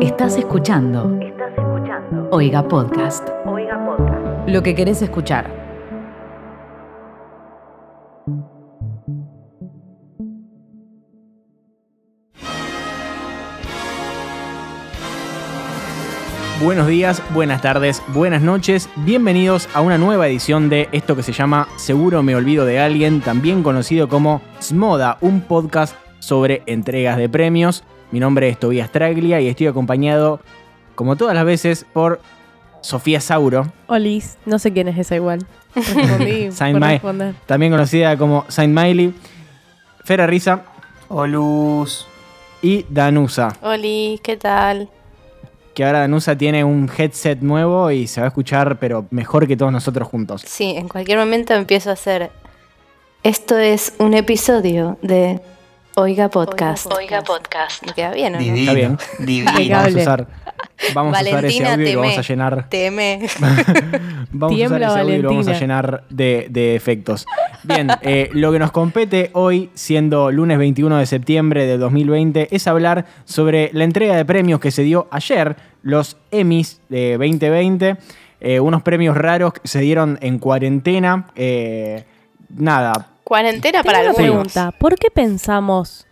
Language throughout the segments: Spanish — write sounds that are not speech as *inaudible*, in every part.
Estás escuchando. Estás escuchando. Oiga Podcast. Oiga Podcast. Lo que querés escuchar. Buenos días, buenas tardes, buenas noches. Bienvenidos a una nueva edición de esto que se llama Seguro me olvido de alguien, también conocido como Smoda, un podcast sobre entregas de premios. Mi nombre es Tobias Traglia y estoy acompañado, como todas las veces, por Sofía Sauro, Olis, no sé quién es esa igual. Respondí *laughs* Saint por responder. también conocida como Saint Miley, Fera Risa Olus. y Danusa, Oli, ¿qué tal? que ahora Danusa tiene un headset nuevo y se va a escuchar, pero mejor que todos nosotros juntos. Sí, en cualquier momento empiezo a hacer. Esto es un episodio de Oiga Podcast. Oiga Podcast. ¿Me queda bien o no? Divino. Está bien. Divino. Vamos a usar, vamos a usar ese Valentina, audio y vamos a llenar Teme. *laughs* Vamos Tiembla a usar ese audio y lo vamos a Valentina. llenar de, de efectos. Bien, eh, lo que nos compete hoy, siendo lunes 21 de septiembre de 2020, es hablar sobre la entrega de premios que se dio ayer, los Emmys de 2020. eh, unos premios raros que se dieron en cuarentena. eh, nada, Cuarentena Tengo para una algunos. pregunta. ¿Por qué pensamos,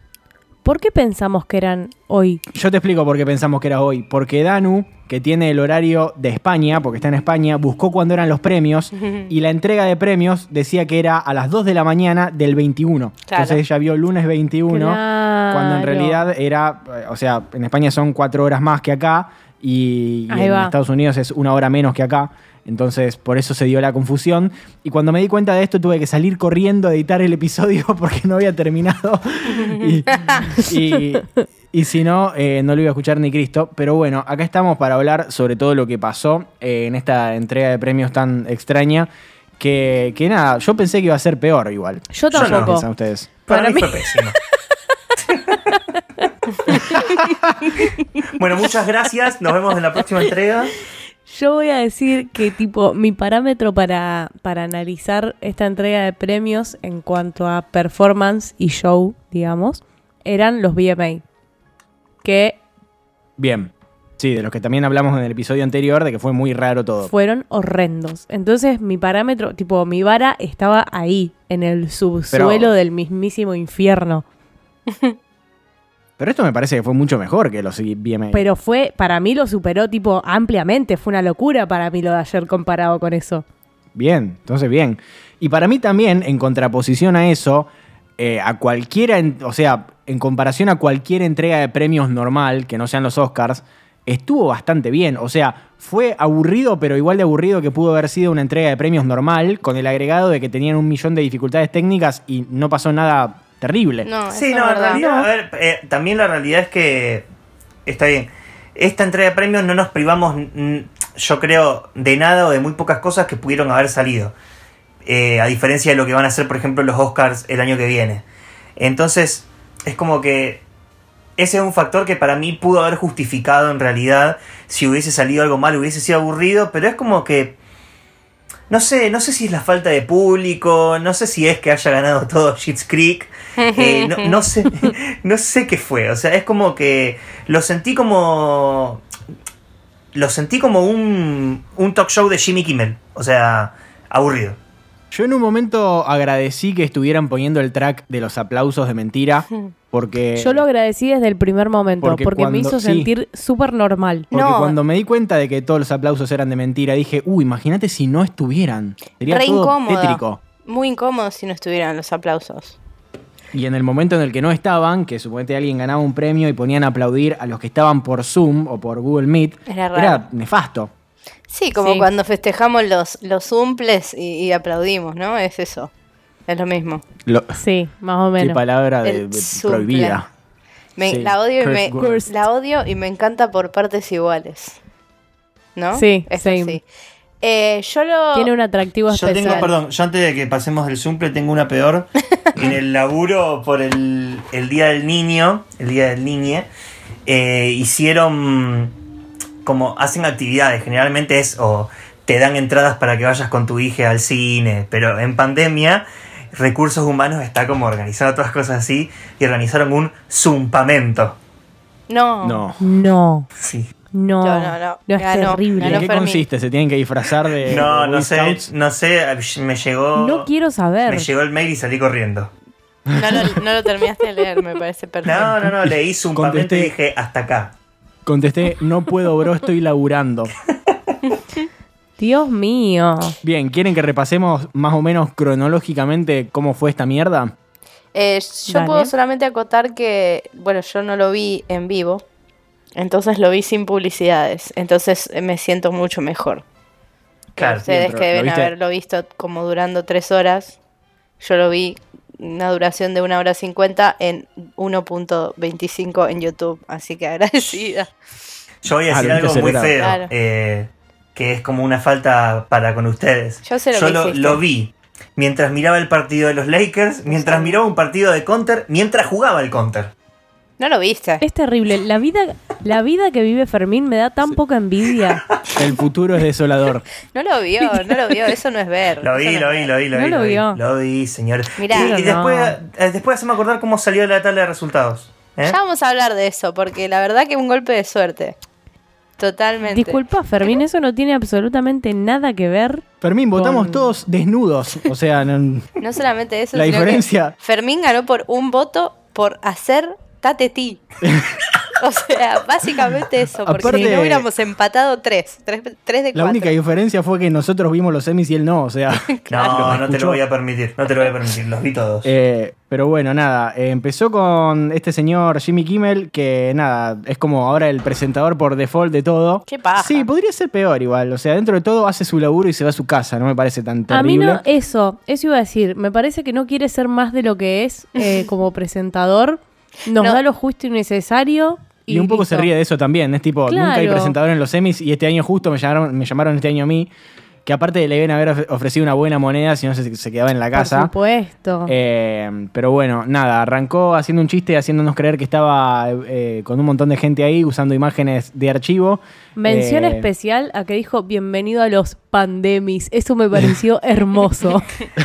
por qué pensamos que eran hoy? Yo te explico por qué pensamos que era hoy. Porque Danu, que tiene el horario de España, porque está en España, buscó cuándo eran los premios *laughs* y la entrega de premios decía que era a las 2 de la mañana del 21. Claro. Entonces ella vio lunes 21, cuando en realidad era, o sea, en España son cuatro horas más que acá y, en va. Estados Unidos es una hora menos que acá. Entonces, por eso se dio la confusión. Y cuando me di cuenta de esto, tuve que salir corriendo a editar el episodio *laughs* porque no había terminado. y, y- y si no, eh, no lo iba a escuchar ni Cristo. Pero bueno, acá estamos para hablar sobre todo lo que pasó eh, en esta entrega de premios tan extraña. Que, que nada, yo pensé que iba a ser peor igual. Yo. ¿Qué tampoco. piensan ustedes? Para, Para mí mí- fue pésimo. *laughs* bueno, muchas gracias. Nos vemos en la próxima entrega. Yo voy a decir que tipo mi parámetro para, para analizar esta entrega de premios en cuanto a performance y show, digamos, eran los VMA. Que Bien. Sí, de los que también hablamos en el episodio anterior, de que fue muy raro todo. fueron horrendos. Entonces mi parámetro, tipo mi vara estaba ahí, en el subsuelo Pero- del mismísimo infierno. *laughs* Pero esto me parece que fue mucho mejor que los BMA. Pero fue, para mí lo superó tipo ampliamente, fue una locura para mí lo de ayer comparado con eso. Bien, entonces bien. Y para mí también, en contraposición a eso, eh, a cualquiera, en- o sea, en comparación a cualquier entrega de premios normal, que no sean los Oscars, estuvo bastante bien. O sea, fue aburrido, pero igual de aburrido que pudo haber sido una entrega de premios normal, con el agregado de que tenían un millón de dificultades técnicas y no pasó nada terrible. No, Sí, no, en realidad, a ver, eh, también la realidad es que está bien. Esta entrega de premios no nos privamos, yo creo, de nada o de muy pocas cosas que pudieron haber salido. Eh, a diferencia de lo que van a hacer, por ejemplo, los Oscars el año que viene. Entonces, es como que ese es un factor que para mí pudo haber justificado en realidad si hubiese salido algo mal, hubiese sido aburrido, pero es como que no sé, no sé si es la falta de público, no sé si es que haya ganado todo Schitt's Creek, eh, no, *laughs* no sé, no sé qué fue, o sea, es como que lo sentí como, lo sentí como un, un talk show de Jimmy Kimmel, o sea, aburrido. Yo en un momento agradecí que estuvieran poniendo el track de los aplausos de mentira, porque... Yo lo agradecí desde el primer momento, porque porque, me hizo sentir súper normal. Porque No. cuando me di cuenta de que todos los aplausos eran de mentira, dije, uy, imagínate si no estuvieran. Sería Re todo incómodo. tétrico. Muy incómodo si no estuvieran los aplausos. Y en el momento en el que no estaban, que suponete alguien ganaba un premio y ponían a aplaudir a los que estaban por Zoom o por Google Meet, Era nefasto. Sí, como Sí. cuando festejamos los, los zumples y, y aplaudimos, ¿no? Es eso. Es lo mismo. Lo- Sí, más o qué menos. palabra de, prohibida. Me- Sí, la, odio y me, la odio y me encanta por partes iguales. ¿No? Sí, es same. así. Eh, yo lo. Tiene un atractivo Yo especial. tengo, perdón, yo antes de que pasemos del Zumple tengo una peor. *laughs* en el laburo por el, el Día del Niño, el Día del Niñe, eh, hicieron como hacen actividades, generalmente es o te dan entradas para que vayas con tu hija al cine, pero en pandemia recursos humanos está como organizando todas cosas así y organizaron un zumpamento. No. No. No, Sí. no. Yo no, no. es Ganó, terrible. ¿Y ganó ¿En qué Fermín. consiste? ¿Se tienen que disfrazar de, No, de no sé, Scouts? no sé, me llegó. No quiero saber. Me llegó el mail y salí corriendo. No lo, no lo terminaste de leer, me parece perfecto. No, no, no, leí su Contesté. y dije hasta acá. Contesté, no puedo, bro, estoy laburando. *laughs* Dios mío. Bien, ¿quieren que repasemos más o menos cronológicamente cómo fue esta mierda? Eh, yo Dale. puedo solamente acotar que, bueno, yo no lo vi en vivo, entonces lo vi sin publicidades, entonces eh, me siento mucho mejor. Que Claro, ustedes bien, pero que ¿lo deben viste? haberlo visto como durando tres horas, yo lo vi una duración de una hora cincuenta en 1.25 en YouTube, así que agradecida. Yo voy a decir algo muy feo, Claro. eh, que es como una falta para con ustedes. Yo sé lo que lo, vi mientras miraba el partido de los Lakers, mientras miraba un partido de Counter, mientras jugaba el Counter. ¿No lo viste? Es terrible. La vida, la vida que vive Fermín me da tan poca envidia. El futuro es desolador. *laughs* No lo vio, no lo vio, eso no es ver. Lo vi, no lo vi, ver. lo vi, lo No vi. lo vi. vio. Lo vi, señor. Mirá. y, y Pero no. después, eh, después hacemos acordar cómo salió la tabla de resultados. ¿eh? Ya vamos a hablar de eso, porque la verdad que un golpe de suerte. Totalmente. Disculpa, Fermín, eso no tiene absolutamente nada que ver. Fermín, votamos todos desnudos. O sea, no- *laughs* No solamente eso, La sino que diferencia- Fermín ganó por un voto por hacer Tateti. *laughs* *laughs* o sea, básicamente eso, porque si no hubiéramos empatado tres, tres, tres de la cuatro. única diferencia fue que nosotros vimos los semis y él no. O sea, *laughs* No, no te lo voy a permitir, no te lo voy a permitir, los vi todos. Eh, pero bueno, nada, eh, empezó con este señor Jimmy Kimmel, que nada, es como ahora el presentador por default de todo. Qué paja. Sí, podría ser peor igual. O sea, dentro de todo hace su laburo y se va a su casa, no me parece tan A mí terrible. no, eso, eso iba a decir. Me parece que no quiere ser más de lo que es eh, *laughs* como presentador. Nos No. da lo justo y necesario. Y, Y un poco se ríe de eso también. Es tipo, nunca hay presentador en los semis y este año justo me llamaron, me llamaron este año a mí. Que aparte le deben haber of- ofrecido una buena moneda, si no se, se quedaba en la Por casa. supuesto. Eh, pero bueno, nada, arrancó haciendo un chiste, haciéndonos creer que estaba eh, con un montón de gente ahí usando imágenes de archivo. Mención Eh, especial a que dijo bienvenido a los pandemis. Eso me pareció *laughs* hermoso.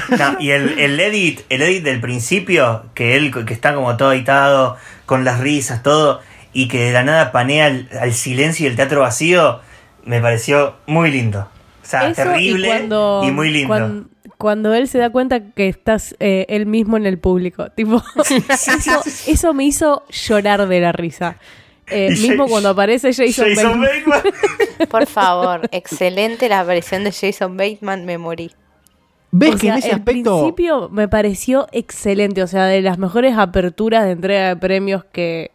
No, y el, el edit, el edit del principio, que él que está como todo editado, con las risas, todo, y que de la nada panea al, al silencio y el teatro vacío, me pareció muy lindo. O sea, Eso terrible y, cuando- muy lindo. cuan- Cuando, él se da cuenta que estás eh, él mismo en el público. *laughs* Tipo, eso, eso me hizo llorar de la risa. Eh, mismo cuando aparece Jason, Jason Bateman. Bateman. *laughs* Por favor, excelente la aparición de Jason Bateman, me morí. ¿Ves O que sea, en ese el aspecto... principio me pareció excelente, o sea, de las mejores aperturas de entrega de premios que,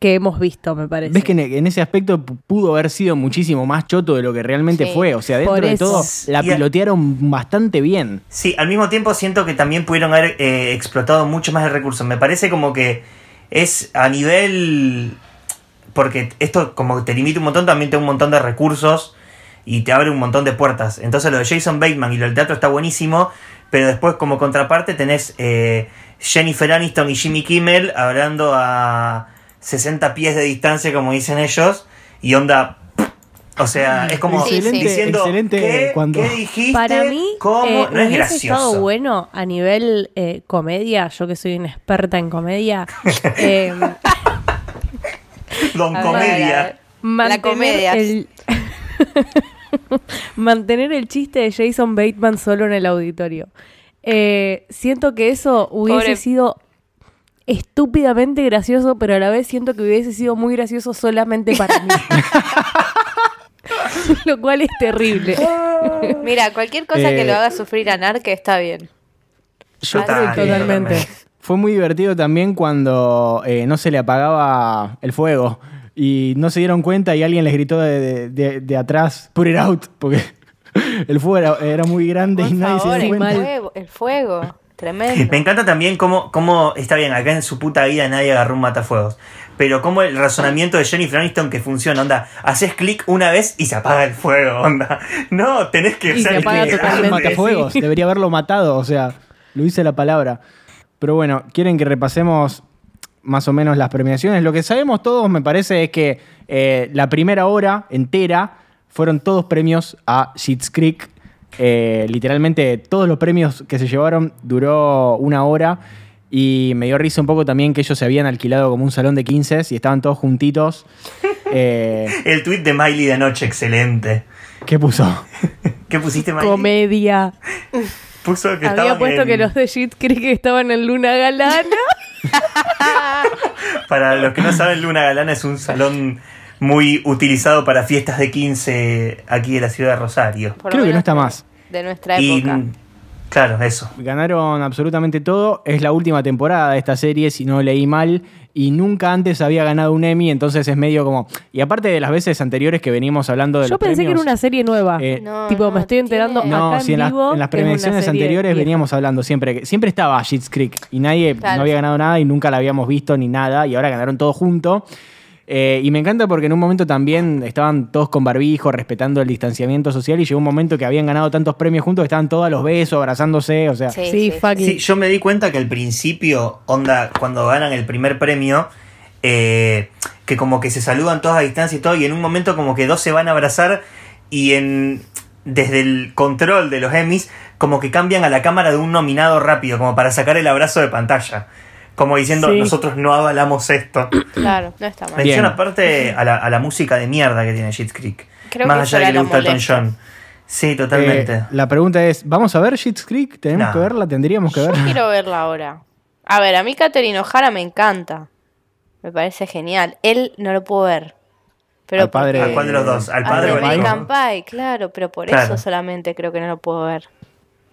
que hemos visto, me parece. ¿Ves que en, en ese aspecto pu- pudo haber sido muchísimo más choto de lo que realmente Sí. fue? O sea, dentro de todo la Y pilotearon bastante bien. Sí, al mismo tiempo siento que también pudieron haber eh, explotado mucho más el recurso. Me parece como que es a nivel... Porque esto como te limita un montón, también te da un montón de recursos y te abre un montón de puertas. Entonces lo de Jason Bateman y lo del teatro está buenísimo, pero después como contraparte tenés eh, Jennifer Aniston y Jimmy Kimmel hablando a 60 pies de distancia, como dicen ellos, y onda... O sea, es como sí. diciendo, excelente ¿qué, cuando- ¿qué dijiste? Para mí, ¿Cómo? eh, no es hubiese gracioso. estado bueno a nivel eh, comedia, yo que soy una experta en comedia, *laughs* eh, *laughs* Don ver, Comedia. a ver. mantener comedia. el *laughs* mantener el chiste de Jason Bateman solo en el auditorio. Eh, siento que eso hubiese Pobre- sido estúpidamente gracioso, pero a la vez siento que hubiese sido muy gracioso solamente para mí. *laughs* Lo cual es terrible. *laughs* Mira, cualquier cosa Eh, que lo haga sufrir a Narque está bien. Yo creo totalmente. Fue muy divertido también cuando eh, no se le apagaba el fuego y no se dieron cuenta y alguien les gritó de, de- de- de atrás, put it out, porque *laughs* el fuego era, era muy grande Por y nadie favor, se dio el cuenta. fuego, el fuego. Tremendo. Me encanta también cómo, cómo, está bien, acá en su puta vida nadie agarró un matafuegos. Pero como el razonamiento de Jennifer Aniston que funciona, onda, haces clic una vez y se apaga el fuego, onda. No, tenés que Y se ser apaga totalmente. Un matafuegos, sí. debería haberlo matado, o sea, lo hice la palabra. Pero bueno, quieren que repasemos más o menos las premiaciones. Lo que sabemos todos, me parece, es que eh, la primera hora entera fueron todos premios a Schitt's Creek. Eh, literalmente todos los premios que se llevaron duró una hora. Y me dio risa un poco también que ellos se habían alquilado como un salón de 15 y estaban todos juntitos. *laughs* Eh, El tweet de Miley de anoche, excelente. ¿Qué puso? ¿Qué pusiste, Miley? Comedia. Puso que Había estaban puesto en- que los de Shit Creek estaban en Luna Galana. *laughs* Para los que no saben, Luna Galana es un salón muy utilizado para fiestas de 15 aquí en la ciudad de Rosario. Por Creo que no está más. De nuestra Y época. claro, eso. Ganaron absolutamente todo. Es la última temporada de esta serie, si no leí mal. Y nunca antes había ganado un Emmy, entonces es medio como. Y aparte de las veces anteriores que venimos hablando de Yo los pensé que era una serie nueva. eh, No, tipo, no, me estoy enterando tiene- No, acá si en, en las- en premiaciones anteriores vieja. veníamos hablando siempre que siempre estaba Schitt's Creek y nadie Claro. no había ganado nada y nunca la habíamos visto ni nada y ahora ganaron todo junto. Eh, y me encanta porque en un momento también estaban todos con barbijo, respetando el distanciamiento social y llegó un momento que habían ganado tantos premios juntos que estaban todos a los besos, abrazándose, o sea, Sí, Sí, sí, fucking. Sí, yo me di cuenta que al principio, onda, cuando ganan el primer premio, eh, que como que se saludan todos a distancia y todo, y en un momento como que dos se van a abrazar y en desde el control de los Emmys, como que cambian a la cámara de un nominado rápido, como para sacar el abrazo de pantalla. Como diciendo, Sí. nosotros no avalamos esto. *coughs* Claro, no está mal. Mención aparte a la, a la música de mierda que tiene Schitt's Creek. Creo Más que allá de que le gusta Elton. John. Sí, totalmente. Eh, la pregunta es, ¿vamos a ver Schitt's Creek? ¿Tenemos No. que verla? ¿Tendríamos que Yo verla? quiero verla ahora. A ver, a mí Catherine O'Hara me encanta. Me parece genial. Él no lo puedo ver. Pero Al padre- porque- ¿A cuál de los dos? ¿Al padre? American Pie, claro, pero por Claro. eso solamente creo que no lo puedo ver.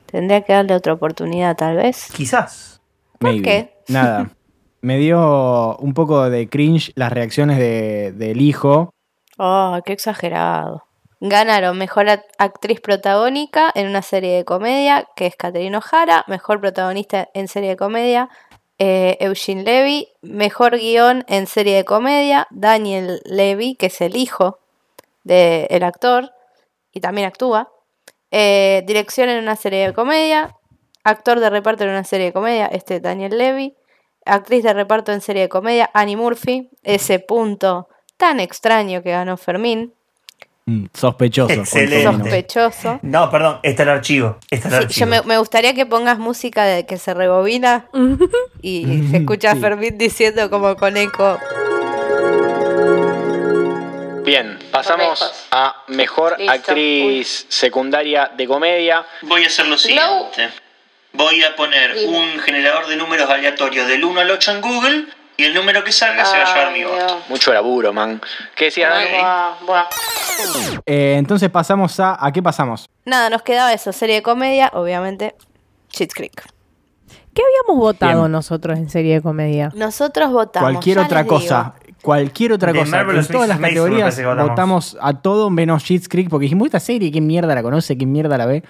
Tendría que darle otra oportunidad, tal vez. Quizás. ¿Por Maybe. qué? Nada. *laughs* Me dio un poco de cringe las reacciones de- del hijo. Oh, qué exagerado. Ganaron mejor act- actriz protagónica en una serie de comedia, que es Catherine O'Hara, mejor protagonista en serie de comedia, eh, Eugene Levy, mejor guion en serie de comedia, Daniel Levy, que es el hijo del actor y también actúa, eh, dirección en una serie de comedia, actor de reparto en una serie de comedia, este Daniel Levy, actriz de reparto en serie de comedia, Annie Murphy, ese punto tan extraño que ganó Fermín, Mm, Sospechoso. Excelente. sospechoso. No, perdón, está el archivo. Está el Sí, archivo. yo me, me gustaría que pongas música de que se rebobina *laughs* y se escucha a. Fermín diciendo como con eco. Bien, pasamos a mejor Listo. actriz secundaria de comedia. Voy a hacer lo siguiente. Voy a poner Dime. un generador de números aleatorios del 1 al 8 en Google y el número que salga se va a llevar mi voto. Mucho laburo, man. ¿Qué decías, Dani? Eh, entonces pasamos a... ¿A qué pasamos? Nada, nos quedaba eso, serie de comedia, obviamente, Shit Creek. ¿Qué habíamos votado Bien. nosotros en serie de comedia? Nosotros votamos. Cualquier ya otra les cosa. Cualquier otra De cosa. Marvelous En todas las categorías votamos. a todo menos Schitt's Creek porque dijimos, esta serie, ¿quién mierda la conoce? ¿Quién mierda la ve?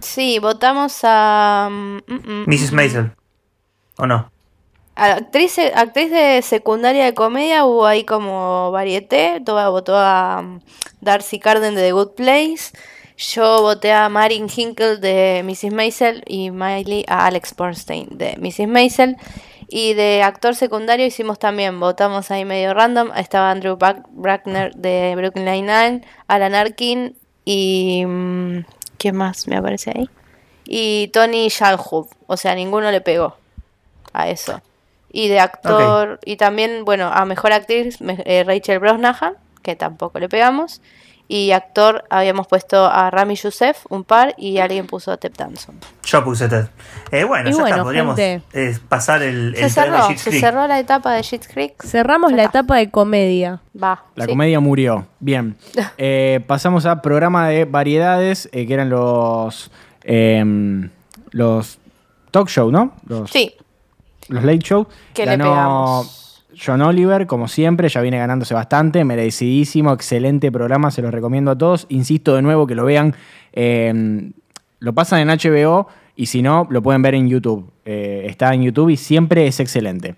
Sí, votamos a. mm, mm, mm, Mrs. Maisel. ¿O no? a la actriz, actriz de secundaria de comedia hubo ahí como varieté. Toda votó a mm, Darcy Carden de The Good Place. Yo voté a Marin Hinkle de Mrs. Maisel y Miley a Alex Bernstein de Mrs. Maisel. Y de actor secundario hicimos también, votamos ahí medio random. Estaba Andrew Brackner de Brooklyn Nine-Nine, Alan Arkin y... mm, ¿Quién más me aparece ahí? Y Tony Shalhoub. O sea, ninguno le pegó a eso. Y de actor, y también, bueno, a mejor actriz, me- eh, Rachel Brosnahan, que tampoco le pegamos. Y actor habíamos puesto a Rami Youssef, un par, y alguien puso a Tep Danson. Yo puse Ted. Eh, bueno, Y ya bueno, está. Podríamos gente. eh, pasar el, Se el tren de cerró, se cerró la etapa de Shit Creek. Cerramos la etapa de comedia. Va. La sí. comedia murió. Bien. *laughs* Eh, pasamos a programa de variedades, eh, que eran los. em, los talk show, ¿no? Los, Sí, los late show. que le Ganó pegamos. John Oliver, como siempre, ya viene ganándose bastante, merecidísimo, excelente programa, se los recomiendo a todos. Insisto de nuevo que lo vean, em, lo pasan en HBO y si no, lo pueden ver en YouTube. Eh, está en YouTube y siempre es excelente.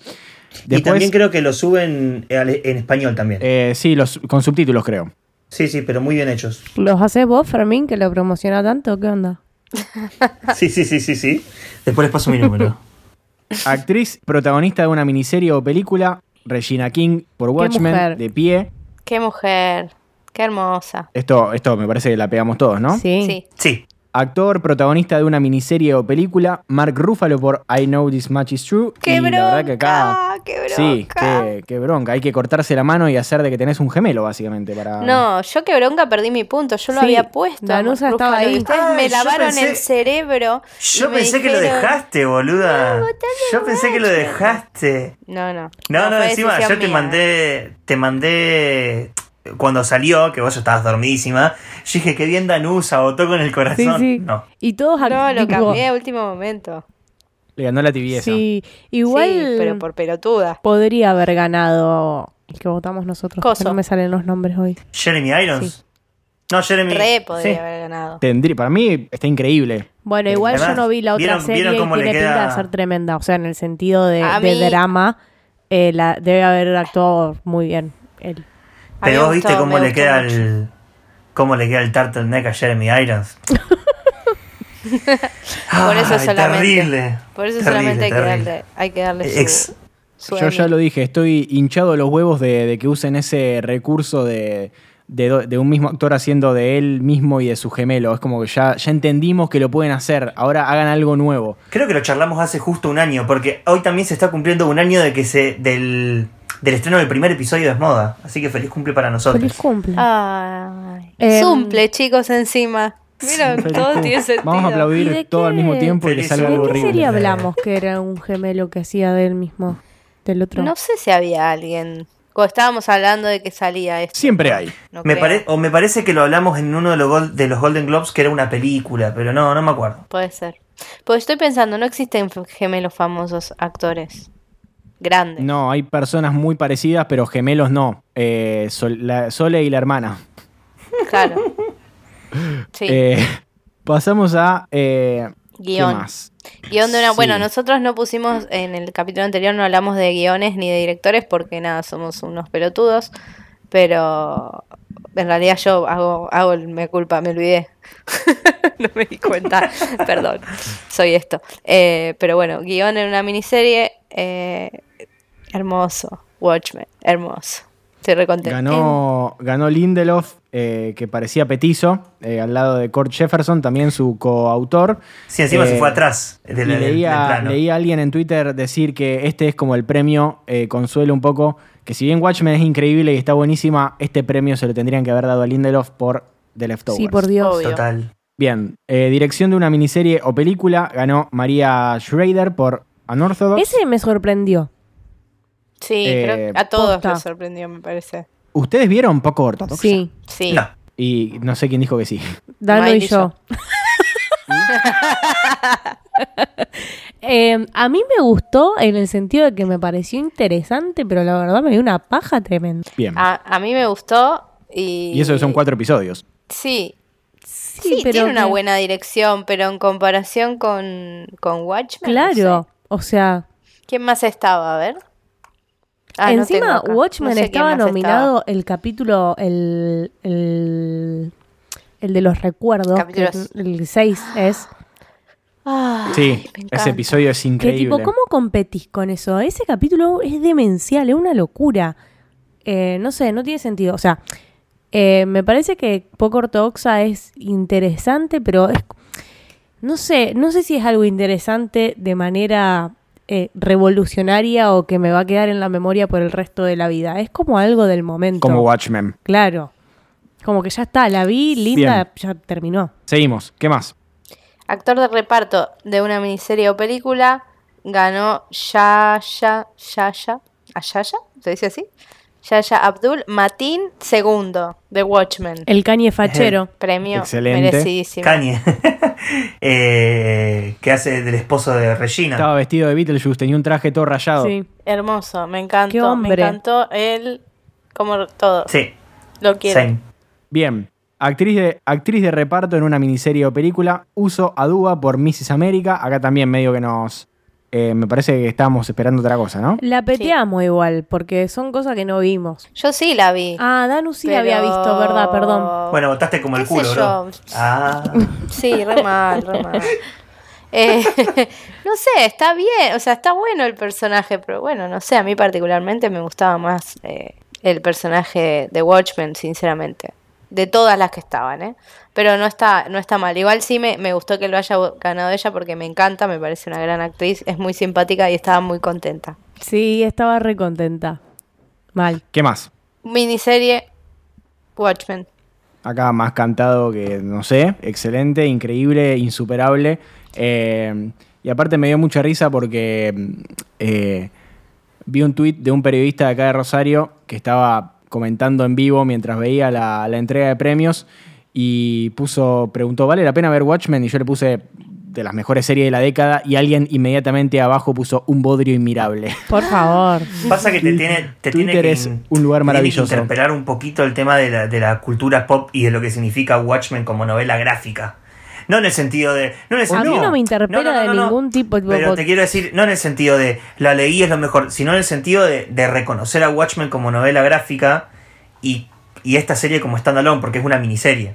y también creo que lo suben en, en español también. eh, sí, los, con subtítulos creo. Sí, sí, pero muy bien hechos. ¿Los haces vos, Fermín, que lo promociona tanto? ¿Qué onda? *laughs* Sí, sí, sí, sí, sí. Después les paso mi número. *laughs* Actriz protagonista de una miniserie o película, Regina King por Watchmen, mujer. de pie. qué mujer, qué hermosa. Esto, esto me parece que la pegamos todos, ¿no? Sí. Sí. Sí. Actor, protagonista de una miniserie o película, Mark Ruffalo por I Know This Much Is True. ¡Qué y la verdad que acá. bronca! ¡Qué Sí, bronca! qué, qué bronca. Hay que cortarse la mano y hacer de que tenés un gemelo, básicamente. para No, yo que bronca perdí mi punto. Yo lo Sí, había puesto. Danusa estaba ahí. Ustedes Ay, me lavaron pensé- el cerebro. Yo pensé que lo dejaste, boluda. No, Yo pensé que lo dejaste. No, no. No, no, encima yo te mía. mandé, te mandé cuando salió, que vos ya estabas dormidísima. Yo dije que bien Danusa, votó con el Sí, corazón. sí. No. Y todos No, lo tipo, cambié a último momento. Le ganó la tibieza. Sí, igual Sí, pero por pelotuda. podría haber ganado el que votamos nosotros. Coso. no me salen los nombres hoy. Jeremy Irons. No, Jeremy. Re podría sí. haber ganado. Tendrí- para mí está increíble. Bueno, igual yo no vi la otra ¿vieron- serie vieron y tiene queda- pinta de ser tremenda. O sea, en el sentido de, A de mí- drama, eh, la, debe haber actuado muy bien él. Pero vos viste gustó, cómo le queda mucho. el. cómo le queda el turtleneck a Jeremy Irons. *laughs* Por eso Ay, solamente. Terrible. Por eso Terrible, solamente hay que, darle, hay que darle su, Ex- su Yo ya lo dije, estoy hinchado los huevos de, de que usen ese recurso de, de do- de un mismo actor haciendo de él mismo y de su gemelo. Es como que ya, ya entendimos que lo pueden hacer. Ahora hagan algo nuevo. Creo que lo charlamos hace justo un año, porque hoy también se está cumpliendo un año de que se. del. Del estreno del primer episodio de Moda. Así que feliz cumple para nosotros. Feliz cumple. Ay. Em, Zumple, chicos, encima. Feliz todo tiene sentido. Vamos a ¿Y de aplaudir todo al qué? mismo tiempo y que salga ¿De algo qué horrible. serie horrible. hablamos que era un gemelo que hacía de él mismo? Del otro. No sé si había alguien. Cuando estábamos hablando de que salía esto. Siempre hay. No Me pare- o me parece que lo hablamos en uno de los, gol- de los Golden Globes, que era una película, pero no, no me acuerdo. Puede ser. Pues estoy pensando, no existen gemelos famosos actores. Grandes. No, hay personas muy parecidas, pero gemelos no. Eh, Sol- la- Sole y la hermana. Claro. *laughs* Sí. Eh, pasamos a. eh, Guión. ¿Qué más? Guión de una. Sí. Bueno, nosotros no pusimos en el capítulo anterior, no hablamos de guiones ni de directores porque nada, somos unos pelotudos. Pero en realidad yo hago, hago el me culpa, me olvidé. *laughs* no me di cuenta. *laughs* Perdón, soy esto. Eh, pero bueno, guion en una miniserie. eh, hermoso. Watchmen, hermoso. Estoy recontenta. Ganó, ganó Lindelof, eh, que parecía petizo, eh, al lado de Kurt Jefferson, también su coautor. Sí, encima Eh, se fue atrás del- del leía, leía a alguien en Twitter decir que este es como el premio, eh, consuelo un poco, que si bien Watchmen es increíble y está buenísima, este premio se lo tendrían que haber dado a Lindelof por The Leftovers. Sí, por Dios. Obvio. Total. Bien, eh, dirección de una miniserie o película ganó María Schrader por Unorthodox. Ese me sorprendió. Sí, Eh, creo que a todos posta. les sorprendió, me parece. ¿Ustedes vieron poco ortodoxa? Sí, Sí. No. Y no sé quién dijo que sí. Dano y yo. *laughs* Eh, a mí me gustó en el sentido de que me pareció interesante, pero la verdad me dio una paja tremenda. Bien. A, a mí me gustó y... y eso que son cuatro episodios. Sí, Sí, sí, pero tiene una que- buena dirección, pero en comparación con, con Watchmen... no Claro, sé. o sea, ¿Quién más estaba? A ver. Ah, encima. Watchmen No sé quién estaba nominado el capítulo, el, el, el de los recuerdos, que el 6 es. Ah, Sí, ese episodio es increíble. tipo, ¿cómo competís con eso? Ese capítulo es demencial, es una locura. Eh, no sé, no tiene sentido. O sea, eh, me parece que Poco Ortodoxa es interesante, pero es. No sé, no sé si es algo interesante de manera eh, revolucionaria o que me va a quedar en la memoria por el resto de la vida. Es como algo del momento. Como Watchmen. Claro. Como que ya está, la vi, linda, ya terminó. Seguimos. ¿Qué más? Actor de reparto de una miniserie o película ganó Yaya, Yaya, ¿Ayaya? ¿Se dice así? Yaya Abdul Matin II de Watchmen. El cañe fachero. *laughs* Premio Excelente. merecidísimo. Kanye. *laughs* Eh, que hace del esposo de Regina. Estaba vestido de Beetlejuice, tenía un traje todo rayado. Sí. Hermoso, me encantó. Qué Me hombre. encantó él, como todo. Sí, Lo quiero. same. Bien. Actriz de, actriz de reparto en una miniserie o película. Uso Aduba por Mrs. América. Acá también medio que nos... eh, me parece que estábamos esperando otra cosa, ¿no? La peteamos igual, porque son cosas que no vimos. Yo sí la vi. Ah, Danu sí la había visto, ¿verdad? Perdón. Bueno, votaste como el ¿Qué sé culo, bro. yo? Ah, *laughs* Sí, re mal, re mal. *laughs* Eh, *laughs* no sé, está bien, o sea, está bueno el personaje, pero bueno, no sé, a mí particularmente me gustaba más eh, el personaje de Watchmen, sinceramente. De todas las que estaban, ¿eh? Pero no está, no está mal. Igual sí me, me gustó que lo haya ganado ella porque me encanta, me parece una gran actriz, es muy simpática y estaba muy contenta. Sí, estaba re contenta. Mal. ¿Qué más? Miniserie Watchmen. Acá más cantado que, no sé, excelente, increíble, insuperable. Eh, y aparte me dio mucha risa porque eh, vi un tuit de un periodista de acá de Rosario que estaba comentando en vivo mientras veía la, la entrega de premios y puso, preguntó, ¿vale la pena ver Watchmen? Y yo le puse de las mejores series de la década y alguien inmediatamente abajo puso un bodrio inmirable. *laughs* Por favor. Pasa que te tiene, te tiene que es un lugar te tiene que maravilloso. interpelar un poquito el tema de la, de la cultura pop y de lo que significa Watchmen como novela gráfica. No en el sentido de. No en el A mí no me interpela No, no, no, de ningún tipo. tipo, Pero te quiero decir, no en el sentido de la leí es lo mejor, sino en el sentido de, de reconocer a Watchmen como novela gráfica y, y esta serie como standalone, porque es una miniserie.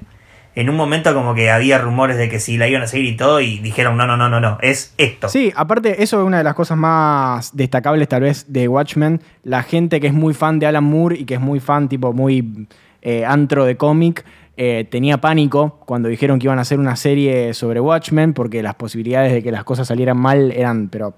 En un momento como que había rumores de que si la iban a seguir y todo, y dijeron, no, no, no, no, no, es esto. Sí, aparte, eso es una de las cosas más destacables tal vez de Watchmen. La gente que es muy fan de Alan Moore y que es muy fan, tipo, muy eh, antro de cómic, eh, tenía pánico cuando dijeron que iban a hacer una serie sobre Watchmen porque las posibilidades de que las cosas salieran mal eran, pero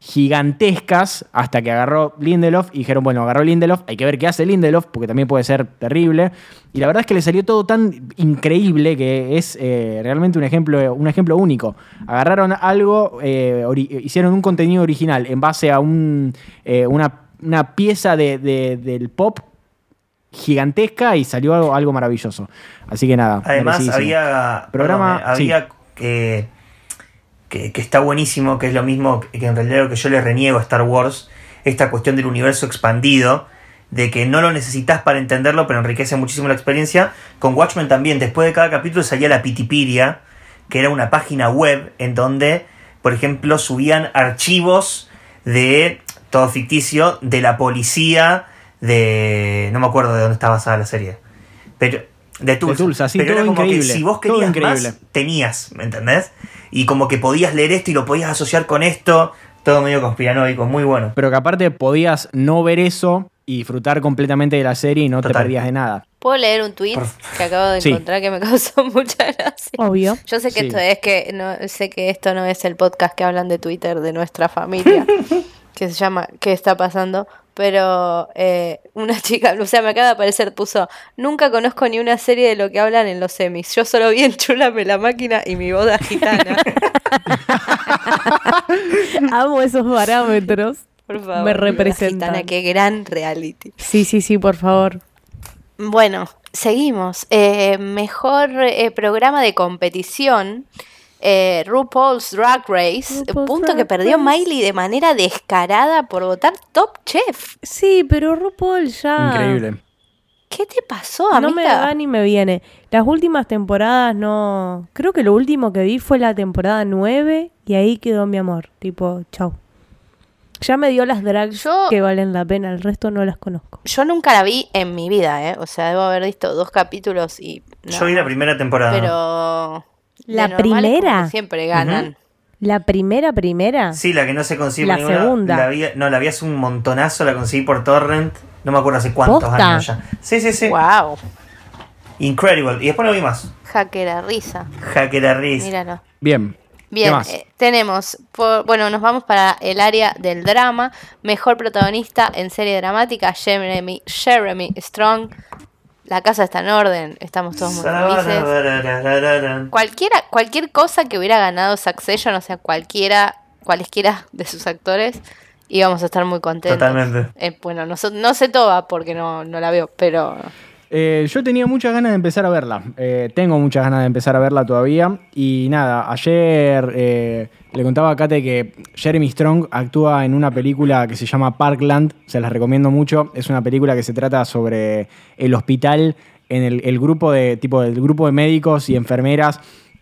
gigantescas hasta que agarró Lindelof y dijeron, bueno, agarró Lindelof, hay que ver qué hace Lindelof porque también puede ser terrible. Y la verdad es que le salió todo tan increíble que es eh, realmente un ejemplo, un ejemplo único. Agarraron algo, eh, hicieron un contenido original en base a un, una, una pieza de- del pop gigantesca y salió algo, algo maravilloso. Así que nada. Además, había. Programa- perdón, eh, había que, que. que está buenísimo, que es lo mismo que en realidad lo que yo le reniego a Star Wars. Esta cuestión del universo expandido. De que no lo necesitas para entenderlo, pero enriquece muchísimo la experiencia. Con Watchmen también, después de cada capítulo salía la Pitipedia, que era una página web en donde, por ejemplo, subían archivos de. todo ficticio, de la policía de. no me acuerdo de dónde está basada la serie. Pero. De Tulsa. Tulsa, sí, pero todo era como increíble, que si vos querías increíble. más, tenías, ¿me entendés? Y como que podías leer esto y lo podías asociar con esto. Todo medio conspiranoico, muy bueno. Pero que aparte podías no ver eso y disfrutar completamente de la serie y no te Total. perdías de nada. ¿Puedo leer un tweet que acabo de Sí. encontrar que me causó *laughs* mucha gracia? Obvio. Yo sé que Sí. esto es que no sé que esto no es el podcast que hablan de Twitter de nuestra familia, *laughs* que se llama ¿Qué está pasando? Pero eh, una *laughs* chica, o sea, me acaba de aparecer, puso, nunca conozco ni una serie de lo que hablan en los semis. Yo solo vi en Chulame la máquina y mi boda gitana. *laughs* Amo esos parámetros. Por favor. Me representan. Gitana, qué gran reality. Sí, sí, sí, por favor. Bueno, seguimos. Eh, mejor eh, programa de competición. Eh, RuPaul's Drag Race. RuPaul's punto Drag que perdió Race. Miley de manera descarada por votar Top Chef. Sí, pero RuPaul ya. Increíble. ¿Qué te pasó, amiga? No me va ni me viene. Las últimas temporadas no. Creo que lo último que vi fue la temporada 9 y ahí quedó mi amor. Tipo, chau. Ya me dio las drags Yo- que valen la pena, el resto no las conozco. Yo nunca la vi en mi vida, ¿eh? O sea, debo haber visto dos capítulos y... Yo vi la primera temporada. Pero... ¿La primera? Siempre ganan. La primera, primera. Sí, la que no se consigue La ninguna- segunda. La vi, no, la vi hace un montonazo, la conseguí por Torrent. No me acuerdo hace cuántos ¿Posta? años ya. Sí, sí, sí. Wow. Incredible. Y después no vi más. Hacker a risa. Hacker a Riz. Míralo. Bien. Bien, eh, tenemos, por- bueno, nos vamos para el área del drama. Mejor protagonista en serie dramática, Jeremy, Jeremy Strong. La casa está en orden, estamos todos muy felices. Cualquiera, cualquier cosa que hubiera ganado Succession, o sea, cualquiera, cualesquiera de sus actores, íbamos a estar muy contentos. Totalmente. Eh, bueno, no, no sé toda porque no, no la veo, pero Eh, yo tenía muchas ganas de empezar a verla. Eh, tengo muchas ganas de empezar a verla todavía. Y nada, ayer eh, le contaba a Kate que Jeremy Strong actúa en una película que se llama Parkland. Se las recomiendo mucho. Es una película que se trata sobre el hospital, en el, el grupo de tipo el grupo de médicos y enfermeras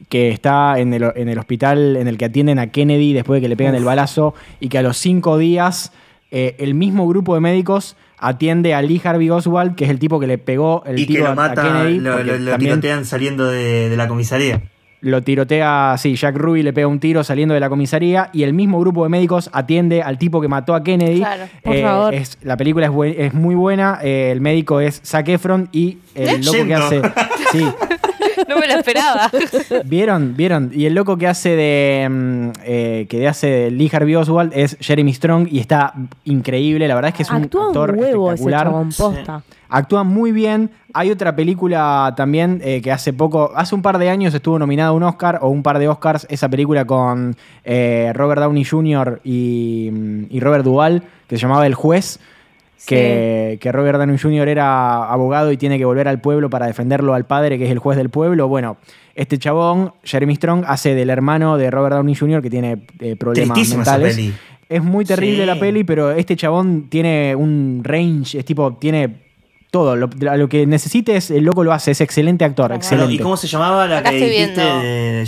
que está en el, en el hospital en el que atienden a Kennedy después de que le pegan el balazo y que a los cinco días eh, el mismo grupo de médicos atiende a Lee Harvey Oswald, que es el tipo que le pegó el Y que tiro lo a- Kennedy. lo, tirotean saliendo de, de la comisaría. lo tirotea, sí, Jack Ruby le pega un tiro saliendo de la comisaría y el mismo grupo de médicos atiende al tipo que mató a Kennedy. Claro. Por favor. es, la película es, es muy buena, eh, el médico es Zac Efron y el *laughs* loco que hace... *laughs* Sí, *laughs* No me lo esperaba. *laughs* ¿Vieron? ¿Vieron? Y el loco que hace de. mm, eh, que hace de Lee Harvey Oswald es Jeremy Strong y está increíble. La verdad es que es un Actúa actor un huevo ese espectacular. chabón, posta. Actúa muy bien. Hay otra película también eh, que hace poco, hace un par de años estuvo nominada a un Oscar o un par de Oscars. Esa película con eh, Robert Downey Jr. y, mm, y Robert Duvall, que se llamaba El Juez. Que, que Robert Downey Jr. era abogado y tiene que volver al pueblo para defenderlo al padre, que es el juez del pueblo. Bueno, este chabón, Jeremy Strong, hace del hermano de Robert Downey Jr., que tiene eh, problemas Tristísima esa mentales. peli. Es muy terrible Sí. la peli, pero este chabón tiene un range, es tipo, tiene todo. Lo, a lo que necesites, el loco lo hace, es excelente actor, Bueno, excelente. ¿Y cómo se llamaba la Acá que estoy dijiste viendo. de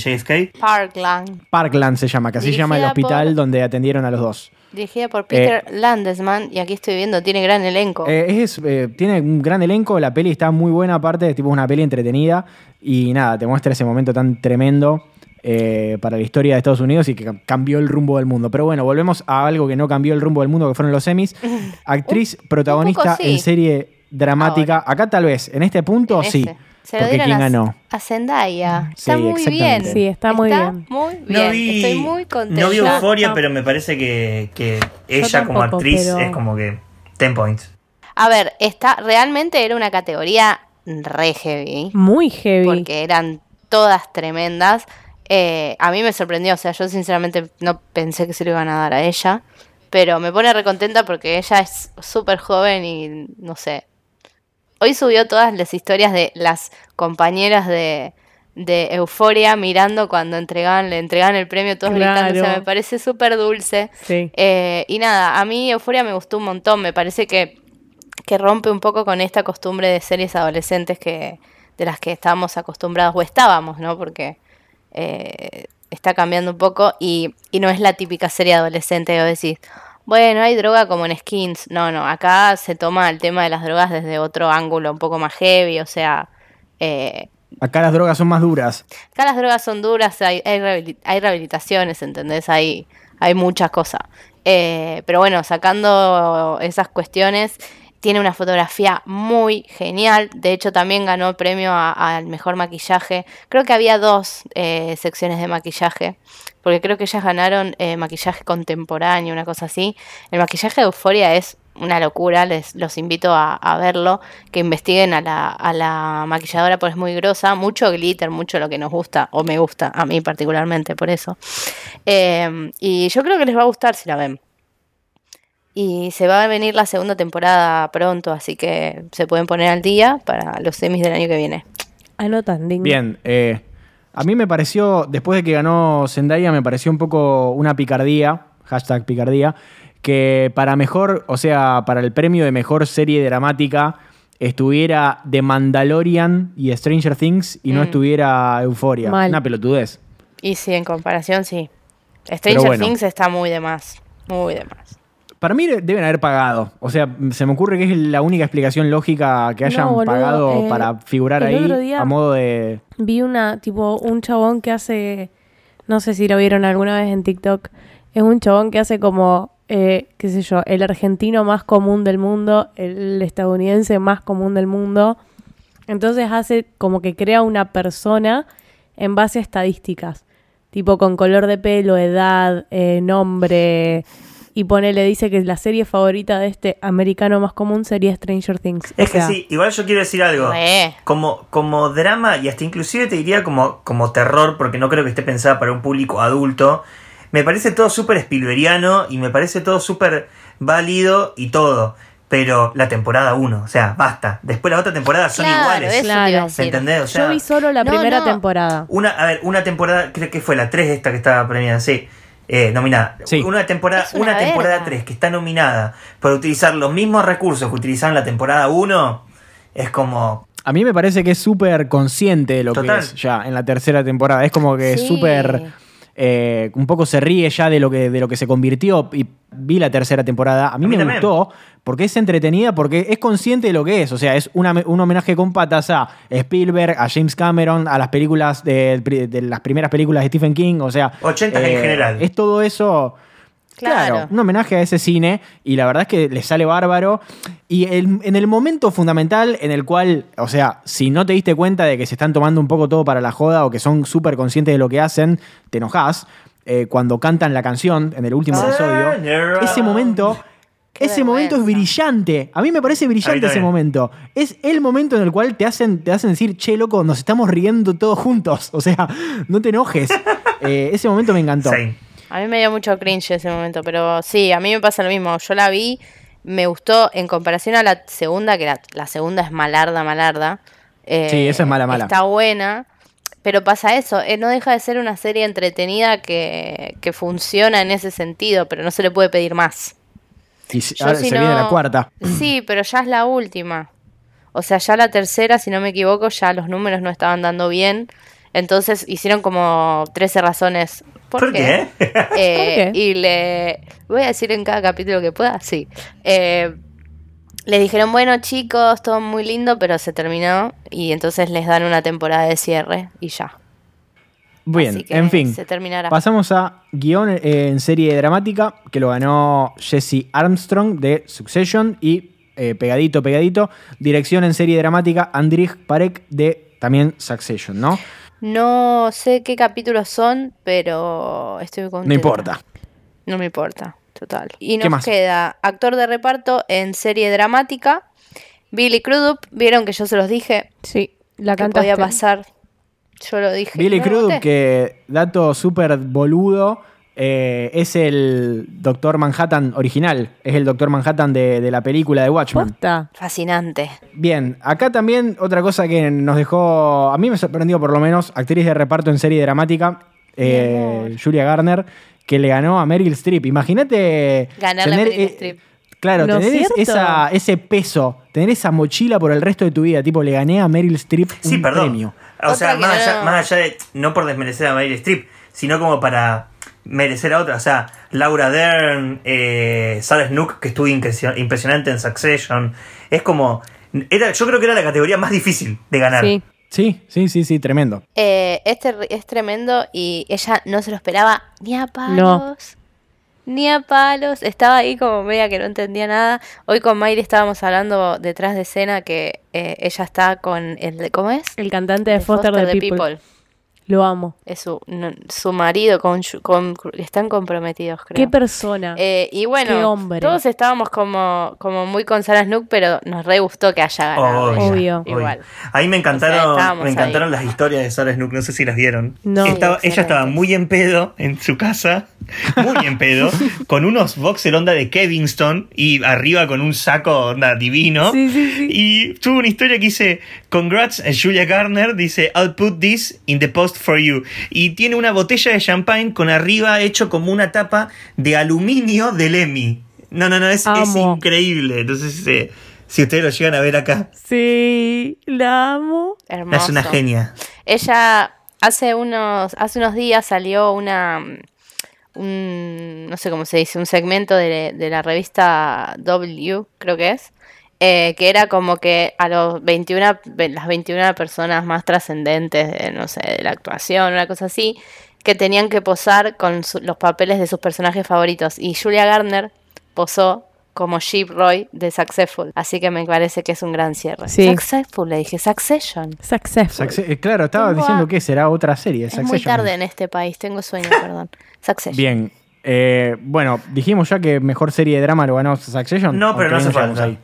JFK? Parkland. Parkland se llama, que así se llama el hospital por- donde atendieron a los dos. Dirigida por Peter Landesman. Y aquí estoy viendo, tiene gran elenco. Eh, es, eh, tiene un gran elenco, la peli está muy buena aparte, tipo una peli entretenida y nada, te muestra ese momento tan tremendo eh, para la historia de Estados Unidos y que cam- cambió el rumbo del mundo. Pero bueno, volvemos a algo que no cambió el rumbo del mundo, que fueron los semis. *laughs* Actriz protagonista sí. en serie dramática. Acá tal vez, en este punto En sí. ese. Se lo Porque dieron ¿quién a, ganó? a Zendaya. Está Sí, muy bien. Sí, está muy bien. muy bien. No vi, Estoy muy contenta. no vi Euforia, No. pero me parece que, que ella como actriz pero- es como que 10 points. A ver, está, realmente era una categoría re heavy. Muy heavy. Porque eran todas tremendas. Eh, a mí me sorprendió, o sea, yo sinceramente no pensé que se lo iban a dar a ella. Pero me pone recontenta porque ella es súper joven y no sé. Hoy subió todas las historias de las compañeras de, de Euforia mirando cuando entregaban, le entregaban el premio, todos gritando. O sea, me parece súper dulce. Sí. Eh, y nada, a mí Euforia me gustó un montón. Me parece que, que rompe un poco con esta costumbre de series adolescentes que de las que estábamos acostumbrados, o estábamos, ¿no? Porque eh, está cambiando un poco y, y no es la típica serie adolescente que decís, bueno, hay droga como en Skins. No, no, acá se toma el tema de las drogas desde otro ángulo un poco más heavy, o sea... eh, Acá las drogas son más duras. Acá las drogas son duras, hay, hay, hay rehabilitaciones, ¿entendés? Hay, hay muchas cosas. Eh, pero bueno, sacando esas cuestiones, tiene una fotografía muy genial. De hecho, también ganó premio a- al mejor maquillaje. Creo que había dos eh, secciones de maquillaje, porque creo que ellas ganaron eh, maquillaje contemporáneo, una cosa así. El maquillaje de Euforia es una locura, les los invito a, a verlo, que investiguen a la, a la maquilladora, pues es muy grosa, mucho glitter, mucho lo que nos gusta, o me gusta, a mí particularmente, por eso. Eh, y yo creo que les va a gustar si la ven. Y se va a venir la segunda temporada pronto, así que se pueden poner al día para los semis del año que viene. Anotan, ding. Bien, eh, a mí me pareció, después de que ganó Zendaya, me pareció un poco una picardía, hashtag picardía, que para mejor, o sea, para el premio de mejor serie dramática estuviera The Mandalorian y Stranger Things y no Mm. estuviera Euphoria. Mal. Una pelotudez. Y sí, en comparación, sí. Stranger bueno. Things está muy de más, muy de más. Para mí deben haber pagado. O sea, se me ocurre que es la única explicación lógica que hayan No, boludo, pagado eh, para figurar el ahí otro día- a modo de... Vi una, tipo, un chabón que hace, no sé si lo vieron alguna vez en TikTok, es un chabón que hace como, eh, qué sé yo, el argentino más común del mundo, el estadounidense más común del mundo. Entonces hace como que crea una persona en base a estadísticas, tipo con color de pelo, edad, eh, nombre, y pone, le dice que la serie favorita de este americano más común sería Stranger Things. Es O que sea, sí, igual yo quiero decir algo. Como, como drama y hasta inclusive te diría como, como terror, porque no creo que esté pensada para un público adulto, me parece todo súper spilberiano y me parece todo súper válido y todo. Pero la temporada 1, o sea, basta. Después la otra temporada son Claro, iguales. Claro. decir. ¿Entendés? O sea, yo vi solo la No, primera no. temporada. Una, a ver, una temporada, creo que fue la 3 esta que estaba premiada, sí. Eh, nominada. Sí. Una temporada, una una temporada verga. 3 que está nominada por utilizar los mismos recursos que utilizaron la temporada 1, es como. A mí me parece que es súper consciente de lo Total. que es ya en la tercera temporada. Es como que es Sí. súper eh, un poco se ríe ya de lo, que, de lo que se convirtió y vi la tercera temporada. A mí, A mí me también. gustó porque es entretenida, porque es consciente de lo que es. O sea, es una- un homenaje con patas a Spielberg, a James Cameron, a las películas de, de las primeras películas de Stephen King. O sea, 80 en general. Es todo eso. Claro. Claro. un homenaje a ese cine y la verdad es que le sale bárbaro. Y el- en el momento fundamental en el cual, o sea, si no te diste cuenta de que se están tomando un poco todo para la joda o que son súper conscientes de lo que hacen, te enojás. eh, cuando cantan la canción en el último Turn episodio, ese momento, Qué ese momento es brillante. A mí me parece brillante ese momento. Es el momento en el cual te hacen, te hacen decir, che, loco, nos estamos riendo todos juntos. O sea, no te enojes. *laughs* Eh, ese momento me encantó. Same. A mí me dio mucho cringe ese momento, pero sí, a mí me pasa lo mismo. Yo la vi, me gustó en comparación a la segunda, que la, la segunda es malarda, malarda. eh, Sí, esa es mala, mala. Está buena, pero pasa eso, eh, no deja de ser una serie entretenida que, que funciona en ese sentido, pero no se le puede pedir más. Y si- Yo ahora si se no- viene la cuarta. Sí, pero ya es la última. O sea, ya la tercera, si no me equivoco, ya los números no estaban dando bien. Entonces hicieron como 13 razones. ¿Por, ¿Por qué? qué? *laughs* Eh, ¿Por qué? Y le voy a decir en cada capítulo que pueda, sí. Eh, les dijeron, bueno chicos, todo muy lindo, pero se terminó. Y entonces les dan una temporada de cierre y ya. Bien, Así que en fin. Se terminará. Pasamos a guion en serie dramática, que lo ganó Jesse Armstrong de Succession y eh, pegadito, pegadito, dirección en serie dramática Andrij Parek de también Succession, ¿no? No sé qué capítulos son, pero estoy contenta. No importa. No me importa, total. Y ¿Qué nos más? queda actor de reparto en serie dramática. Billy Crudup, vieron que yo se los dije Sí, la que cantaste. podía pasar. Yo lo dije. Billy ¿No Crudup, que dato súper boludo, eh, es el Doctor Manhattan original, es el Doctor Manhattan de, de la película de Watchmen. Posta. Fascinante. Bien, acá también otra cosa que nos dejó, a mí me sorprendió por lo menos, actriz de reparto en serie dramática, eh, Julia Garner, que le ganó a Meryl Streep. Imagínate Ganarle a tener, Meryl eh, Streep. Claro, ¿No es tener esa, ese peso, tener esa mochila por el resto de tu vida, tipo, le gané a Meryl Streep Sí, un perdón. premio. O sea, más, no- allá, más allá de. No por desmerecer a Meryl Streep, sino como para merecer a otra. O sea, Laura Dern, eh, Sarah Snook, que estuvo impresio- impresionante en Succession. Es como. Era, yo creo que era la categoría más difícil de ganar. Sí. Sí, sí, sí, sí, tremendo. Eh, este es tremendo y ella no se lo esperaba ni a palos. Ni a palos. Estaba ahí como media que no entendía nada. Hoy con Mayri estábamos hablando detrás de escena que eh, ella está con el de, ¿cómo es? El cantante de De Foster, Foster the the People. Lo amo. Es su, no- su marido, con, con- están comprometidos, creo. Qué persona. Eh, y bueno, Qué hombre. todos estábamos como, como muy con Sarah Snook, pero nos re gustó que haya ganado. Obvio, Obvio. Igual. A mí me encantaron, O sea, estábamos me encantaron ahí. las historias de Sarah Snook, no sé si las vieron. No. Estaba- Sí, ella estaba muy en pedo en su casa, muy en pedo, *laughs* con unos boxer onda de Kevinston y arriba con un saco onda divino. Sí, sí, sí. Y tuvo una historia que dice, congrats a Julia Garner, dice, I'll put this in the post for you. Y tiene una botella de champagne con arriba hecho como una tapa de aluminio del Emmy. No, no, no, es, es increíble. Entonces, eh, si ustedes lo llegan a ver acá, Sí, la amo. Hermoso. es una genia. Ella hace unos, hace unos días salió una, un, no sé cómo se dice, un segmento de, de la revista W, creo que es, eh, que era como que a los 21, ve- las 21 personas más trascendentes de, no sé, de la actuación, una cosa así, que tenían que posar con su- los papeles de sus personajes favoritos. Y Julia Garner posó como Sheep Roy de Successful. Así que me parece que es un gran cierre. Sí. Successful, le dije, Succession. Successful. Succe- eh, claro, estaba Tengo diciendo a- que será otra serie. Es muy tarde en este país, tengo sueño, *laughs* perdón. Succession. Bien. eh, bueno, dijimos ya que mejor serie de drama lo ganó Succession. No, pero ¿O no llegamos falta. ahí?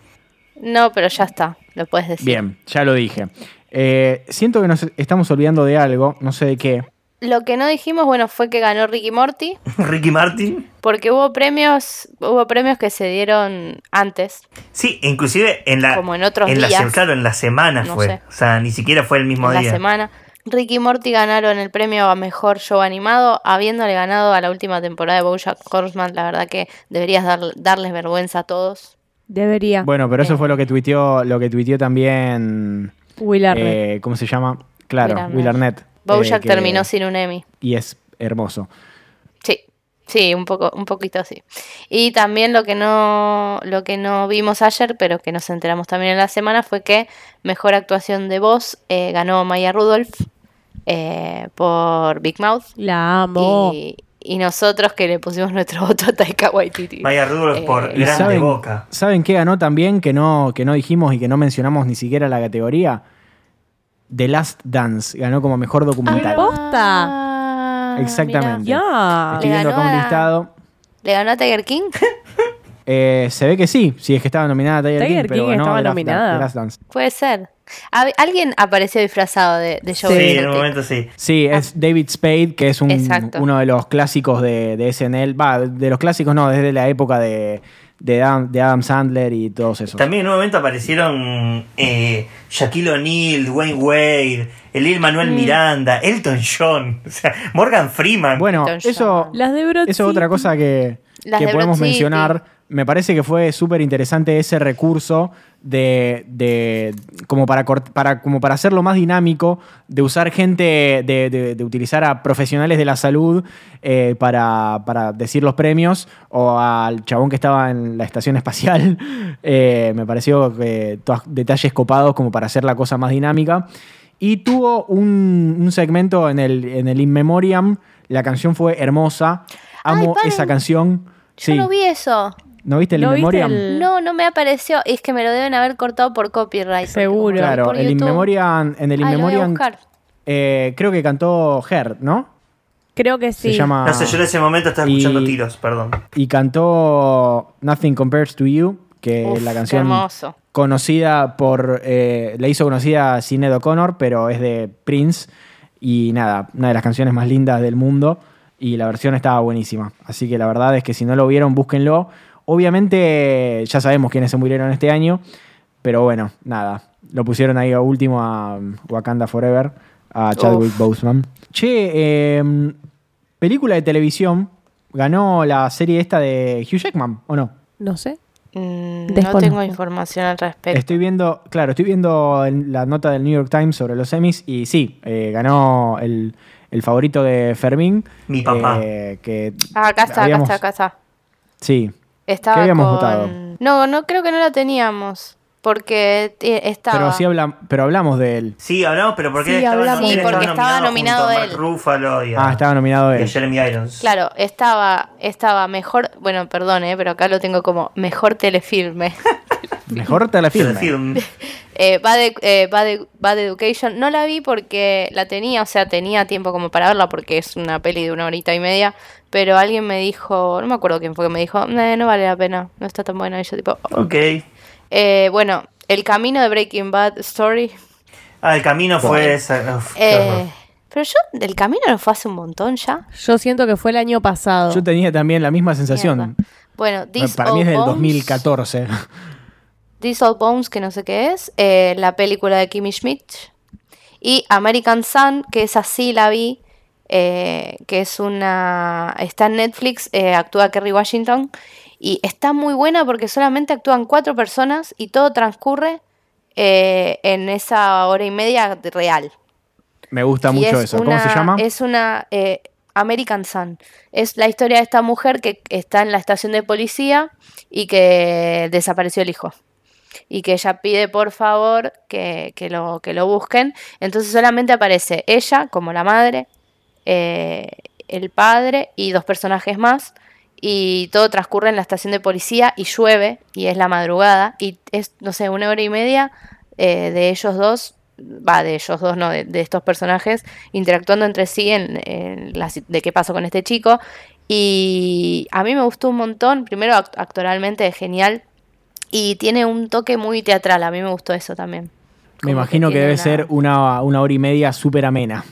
No, pero ya está, lo puedes decir. Bien, ya lo dije. Eh, siento que nos estamos olvidando de algo, no sé de qué. Lo que no dijimos, bueno, fue que ganó Ricky Morty, *laughs* Ricky Martin. porque hubo premios, hubo premios que se dieron antes. Sí, inclusive en la. Como en otros la días. se- claro, en la semana No fue. sé. O sea, ni siquiera fue el mismo en la día. semana. Ricky y Morty ganaron el premio a mejor show animado, habiéndole ganado a la última temporada de BoJack Horseman. La verdad que deberías dar- darles vergüenza a todos. Debería. Bueno, pero eso fue lo que tuiteó, lo que tuiteó también. Will Arnett. eh, ¿Cómo se llama? Claro, Will Arnett. Will Arnett. BoJack eh, que- terminó sin un Emmy. Y es hermoso. Sí, sí, un poco, un poquito sí. Y también lo que no, lo que no vimos ayer, pero que nos enteramos también en la semana, fue que mejor actuación de voz eh, ganó Maya Rudolph eh, por Big Mouth. La amo. Y, y nosotros que le pusimos nuestro *laughs* voto a Taika Waititi. Maya Rudolph por Eh, ¿Y grande saben, boca. ¿Saben qué ganó también que no, que no dijimos y que no mencionamos ni siquiera la categoría? The Last Dance. Ganó como mejor documental. posta. Ah, Exactamente. mirá. Ya. Estoy Le viendo acá un a- listado. ¿Le ganó a Tiger King? Eh, se ve que sí, si es que estaba nominada Tiger, Tiger King, pero King ganó estaba The Last nominada. Dan- The Last Dance. Puede ser. Alguien apareció disfrazado de, de Joe Sí, en un momento sí. Sí, es David Spade, que es un- uno de los clásicos de, de SNL. Va, de los clásicos no, desde la época de, de, Adam, de Adam Sandler y todos esos. También en un momento aparecieron eh, Shaquille O'Neal, Dwayne Wade, Elil Manuel Miranda, Elton John, *laughs* o sea, Morgan Freeman. Bueno, Elton eso, John. Las de Broad eso es otra cosa que, Las que de podemos Broad City. mencionar. Me parece que fue súper interesante ese recurso de, de- como, para, para, como para hacerlo más dinámico, de usar gente, de, de- de utilizar a profesionales de la salud eh, para, para decir los premios, o al chabón que estaba en la estación espacial. *laughs* Eh, me pareció que todos detalles copados como para hacer la cosa más dinámica. Y tuvo un, un segmento en el, en el In Memoriam. La canción fue hermosa. Amo Ay, esa canción. Yo Sí. no vi eso. ¿No viste el ¿No In viste Memoriam? el- No, no me apareció. Es que me lo deben haber cortado por copyright. Seguro. Claro, por el In YouTube- Memoriam, en el In Ay, Memoriam eh, creo que cantó Her, ¿no? Creo que sí. Se llama... No sé, yo en ese momento estaba escuchando Y- tiros, perdón. Y cantó Nothing Compares to You, que Uf, es la canción hermoso. conocida por... eh, la hizo conocida Sinead O'Connor, pero es de Prince. Y nada, una de las canciones más lindas del mundo. Y la versión estaba buenísima. Así que la verdad es que si no lo vieron, búsquenlo. Obviamente ya sabemos quiénes se murieron este año. Pero bueno, nada. Lo pusieron ahí a último a um, Wakanda Forever, a Chadwick Boseman. Che, eh, película de televisión. Ganó la serie esta de Hugh Jackman, ¿o no? No sé. Mm, no tengo información al respecto. Estoy viendo, claro, estoy viendo en la nota del New York Times sobre los Emmys y sí, eh, ganó el, el favorito de Fermín. Mi papá. eh, que Ah, acá está, habíamos- acá está, acá está. Sí, Estaba ¿Qué habíamos con- votado? No, no creo que no la teníamos. Porque estaba. pero sí habla, pero hablamos de él. Sí, hablamos, pero porque Sí, estaba, hablamos. Sí, él porque estaba nominado junto a él. Mark Ruffalo y a, Ah, estaba nominado y a él. Jeremy Irons. Claro, estaba, estaba mejor. Bueno, perdón, eh, pero acá lo tengo como mejor telefilme. *laughs* Mejor telefilme. Telefilm. *laughs* Eh, Bad, eh, Bad- Bad Education. No la vi porque la tenía, o sea, tenía tiempo como para verla porque es una peli de una horita y media. Pero alguien me dijo, no me acuerdo quién fue que me dijo, "Eh, no vale la pena, no está tan buena. Y yo tipo, "Oh". Ok. Eh, bueno, El camino de Breaking Bad Story. Ah, el camino fue esa. uf, qué Eh, pero yo, el camino no fue hace un montón ya. Yo siento que fue el año pasado. Yo tenía también la misma sensación. Mierda. Bueno, This Para mí es del Bones, 2014. This Old Bones, que no sé qué es, eh, la película de Kimmy Schmidt. Y American Sun, que es así la vi, eh, que es una... Está en Netflix, eh, actúa Kerry Washington. Y está muy buena porque solamente actúan cuatro personas y todo transcurre eh, en esa hora y media real. Me gusta Y mucho es eso. ¿Cómo se llama? Es una eh, American Sun. Es la historia de esta mujer que está en la estación de policía y que desapareció el hijo. Y que ella pide por favor que, que lo, que lo busquen. Entonces solamente aparece ella como la madre, eh, el padre y dos personajes más. Y todo transcurre en la estación de policía y llueve y es la madrugada. Y es, no sé, una hora y media eh, de ellos dos, va, de ellos dos, no, de, de estos personajes, interactuando entre sí en, en la si- de qué pasó con este chico. Y a mí me gustó un montón, primero act- actoralmente es genial y tiene un toque muy teatral, a mí me gustó eso también. Me imagino que, debe una- ser una, una hora y media súper amena.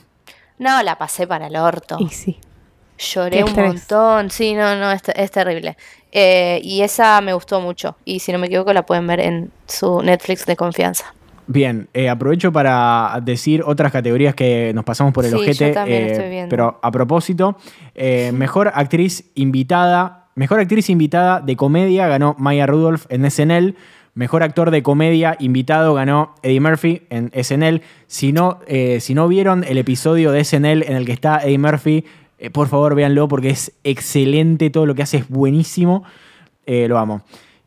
No, la pasé para el orto. Y sí. Lloré un montón, sí, no, no, es, es terrible. Eh, y esa me gustó mucho. Y si no me equivoco, la pueden ver en su Netflix de confianza. Bien, eh, aprovecho para decir otras categorías que nos pasamos por el Sí, yo ojete. también eh, estoy viendo. Pero a propósito, eh, mejor actriz invitada. Mejor actriz invitada de comedia ganó Maya Rudolph en SNL. Mejor actor de comedia invitado ganó Eddie Murphy en SNL. Si no, eh, si no vieron el episodio de SNL en el que está Eddie Murphy Eh, por favor, véanlo porque es excelente, todo lo que hace es buenísimo. Eh, lo amo.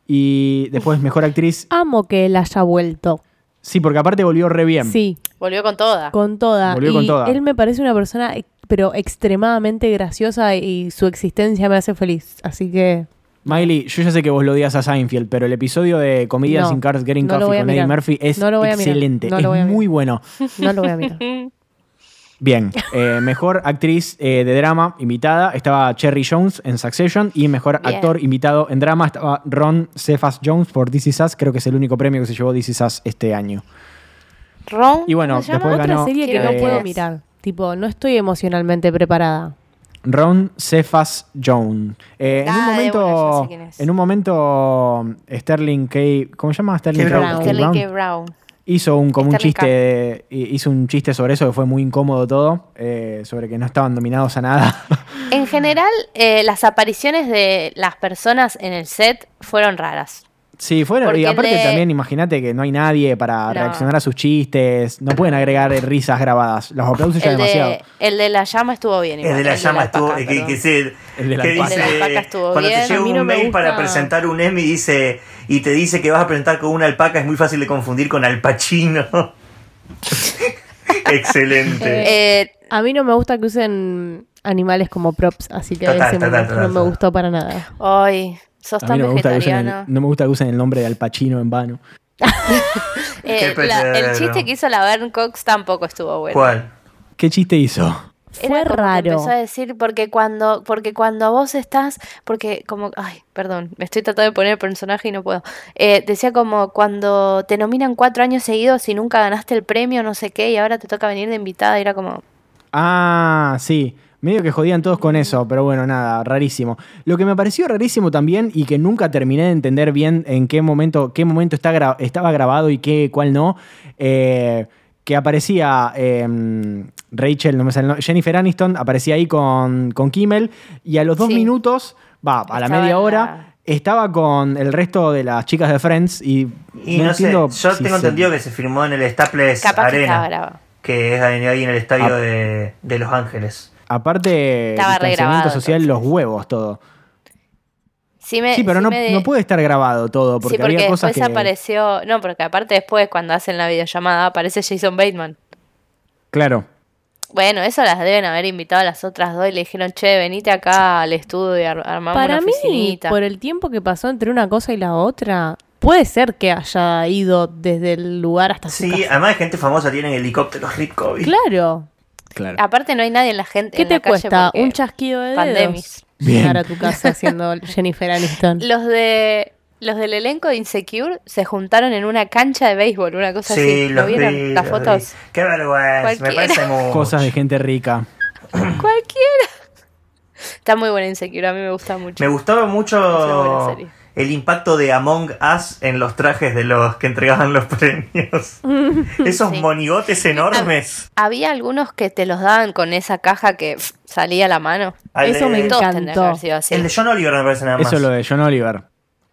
Y después, mejor actriz. Amo que él haya vuelto. Sí, porque aparte volvió re bien. Sí, Volvió con toda. con toda. Volvió y con toda. él me parece una persona, eh, pero extremadamente graciosa y su existencia me hace feliz. Así que Miley, yo ya sé que vos lo odias a Seinfeld, pero el episodio de Comedians No, in Cars Getting no Coffee con Eddie. Murphy es No lo voy a mirar. excelente. No lo voy a es mirar. muy bueno. no lo voy a mirar. *laughs* Bien, eh, mejor actriz eh, de drama invitada estaba Cherry Jones en Succession y mejor Bien. actor invitado en drama estaba Ron Cephas Jones por This Is Us. Creo que es el único premio que se llevó This Is Us este año. Ron. Y bueno, ¿cómo se llama? después Otra ganó, serie que no ver puedo mirar. Tipo, no estoy emocionalmente preparada. Ron Cephas Jones. Eh, en, Ah, un de momento, en un momento, Sterling K. ¿Cómo se llama? Sterling K. K. Brown. K. Sterling Brown. K. Brown. Hizo un, como un chiste, hizo un chiste sobre eso que fue muy incómodo todo, eh, sobre que no estaban dominados a nada. En general, eh, las apariciones de las personas en el set fueron raras. Sí, fueron. Porque Y aparte de- también imagínate que no hay nadie para No. reaccionar a sus chistes. No pueden agregar risas grabadas. Los aplausos ya demasiado. de, el de la llama estuvo bien. El de la llama estuvo. El de la que dice. Estuvo cuando bien. te llega un no mail para presentar un Emmy dice, y te dice que vas a presentar con una alpaca, es muy fácil de confundir con Al Pacino. *laughs* Excelente. Eh, A mí no me gusta que usen animales como props, así que Total, ese total, momento total, no me gustó para nada. Ay, sos A mí tan no me, gusta que usen el, no me gusta que usen el nombre de Al Pacino en vano. *laughs* Eh, la- el chiste que hizo la Vern Cox tampoco estuvo bueno. ¿Cuál? ¿Qué chiste hizo? Fue Era que raro. empezó a decir porque cuando porque cuando vos estás porque como ay perdón me estoy tratando de poner el personaje y no puedo Eh, decía como cuando te nominan cuatro años seguidos y nunca ganaste el premio no sé qué y ahora te toca venir de invitada y era como Ah, sí. Medio que jodían todos con eso, pero bueno, nada, rarísimo. Lo que me pareció rarísimo también y que nunca terminé de entender bien en qué momento, qué momento está gra- estaba grabado y qué, cuál no, eh, que aparecía eh, Rachel, no me sale el nombre, Jennifer Aniston, aparecía ahí con, con Kimmel y a los dos Sí. minutos, va, a la Estaba media hora, la- estaba con el resto de las chicas de Friends y, Y no, sé, yo si tengo se- entendido que se firmó en el Staples capaz que Arena, grabado que es ahí ahí en el estadio Ah. de, de Los Ángeles. Aparte, Estaba distanciamiento social, los huevos, todo. sí, me, Sí, pero sí no, me- no puede estar grabado todo, porque, sí porque había cosas después que... apareció no porque aparte después cuando hacen la videollamada aparece Jason Bateman Claro. bueno eso las deben haber invitado a las otras dos y le dijeron che venite acá al estudio y ar- armamos Para una mí, oficinita por el tiempo que pasó entre una cosa y la otra, puede ser que haya ido desde el lugar hasta su Sí, casa. además de gente famosa tienen helicópteros Ripkovic. Claro. Claro. aparte no hay nadie en la gente ¿Qué en te la calle cuesta? porque- Un chasquido de pandemis. dedos. Bien. Llegar a tu casa siendo *laughs* Jennifer Aniston. Los de los del elenco de Insecure se juntaron en una cancha de béisbol, una cosa Sí, así. ¿Lo vieron? vi, Las fotos. vi. Qué vergüenza, me parece *laughs* mucho. Cosas de gente rica. *coughs* Cualquiera. Está muy buena Insecure, a mí me gusta mucho. Me gustaba Es una mucho buena serie. El impacto de Among Us en los trajes de los que entregaban los premios. *laughs* Esos Sí. monigotes enormes. Había algunos que te los daban con esa caja que pff, salía a la mano. Al Eso de- me encantó. tendrían que haber sido así. El de John Oliver me parece nada más. Eso es lo de John Oliver.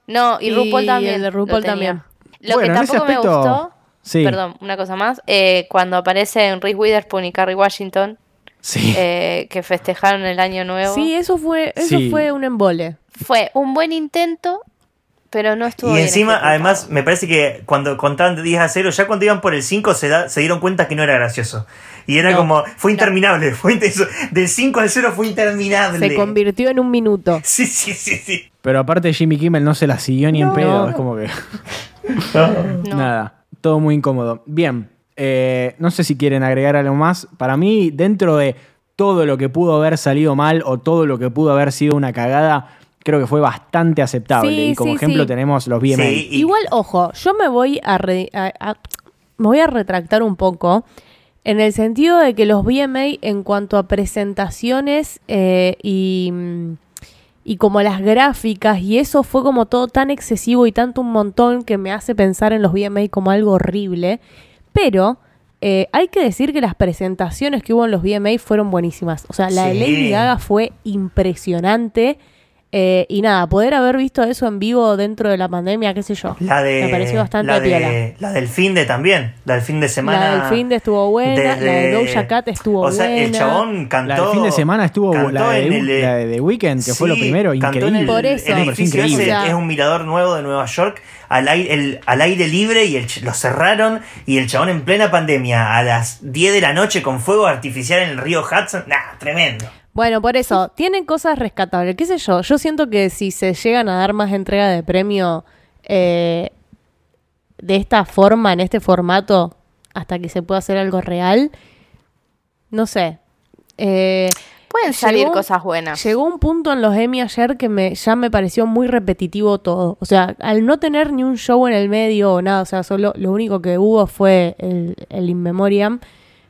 No, y RuPaul también. el de lo RuPaul tenía. también. Lo Bueno, que tampoco aspecto, me gustó, sí. perdón, una cosa más, eh, cuando aparecen Reese Witherspoon y Carrie Washington, Sí. eh, que festejaron el año nuevo. Sí, eso fue, eso Sí. fue un embole. Fue un buen intento, pero no estuvo Y bien encima, ejecutado. además, me parece que cuando contaban de 10 a 0, ya cuando iban por el 5 se, da- se dieron cuenta que no era gracioso. Y era No, como, fue interminable. Fue inter- eso, del 5 al 0 fue interminable. Se convirtió en un minuto. *laughs* Sí, sí, sí, sí. Pero aparte Jimmy Kimmel no se la siguió ni en pedo. Es como que... *laughs* No. *laughs* Nada. Todo muy incómodo. Bien. eh, no sé si quieren agregar algo más. Para mí, dentro de todo lo que pudo haber salido mal o todo lo que pudo haber sido una cagada, creo que fue bastante aceptable. Sí, y como sí, ejemplo sí. tenemos los BMA. Sí, y- Igual, ojo, yo me voy a, re- a- a- me voy a retractar un poco en el sentido de que los VMA en cuanto a presentaciones eh, y, y como las gráficas y eso fue como todo tan excesivo y tanto un montón que me hace pensar en los VMA como algo horrible. Pero eh, hay que decir que las presentaciones que hubo en los VMA fueron buenísimas. O sea, la de Sí. Lady Gaga fue impresionante Eh, y nada, poder haber visto eso en vivo dentro de la pandemia, qué sé yo. La de. Me pareció bastante la, piola. de, la del fin de también. La del fin de semana. La del fin de estuvo buena, la de Doja Cat estuvo O sea, el buena. chabón cantó. La del fin de semana estuvo cantó la de, en el- la de The Weeknd, que fue lo primero, cantó en increíble. el, Por eso. el edificio ese, increíble. O sea- es un mirador nuevo de Nueva York al aire, el- al aire libre y el, ch- lo cerraron y el chabón en plena pandemia a las 10 de la noche con fuego artificial en el río Hudson. Nah, tremendo. Bueno, por eso, *laughs* tienen cosas rescatables. ¿Qué sé yo? Yo siento que si se llegan a dar más entrega de premio eh, de esta forma, en este formato, hasta que se pueda hacer algo real, no sé. Eh, Pueden salir Llegó- cosas buenas. Llegó un punto en los Emmy ayer que me, ya me pareció muy repetitivo todo. O sea, al no tener ni un show en el medio o nada, o sea, solo lo único que hubo fue el, el In Memoriam,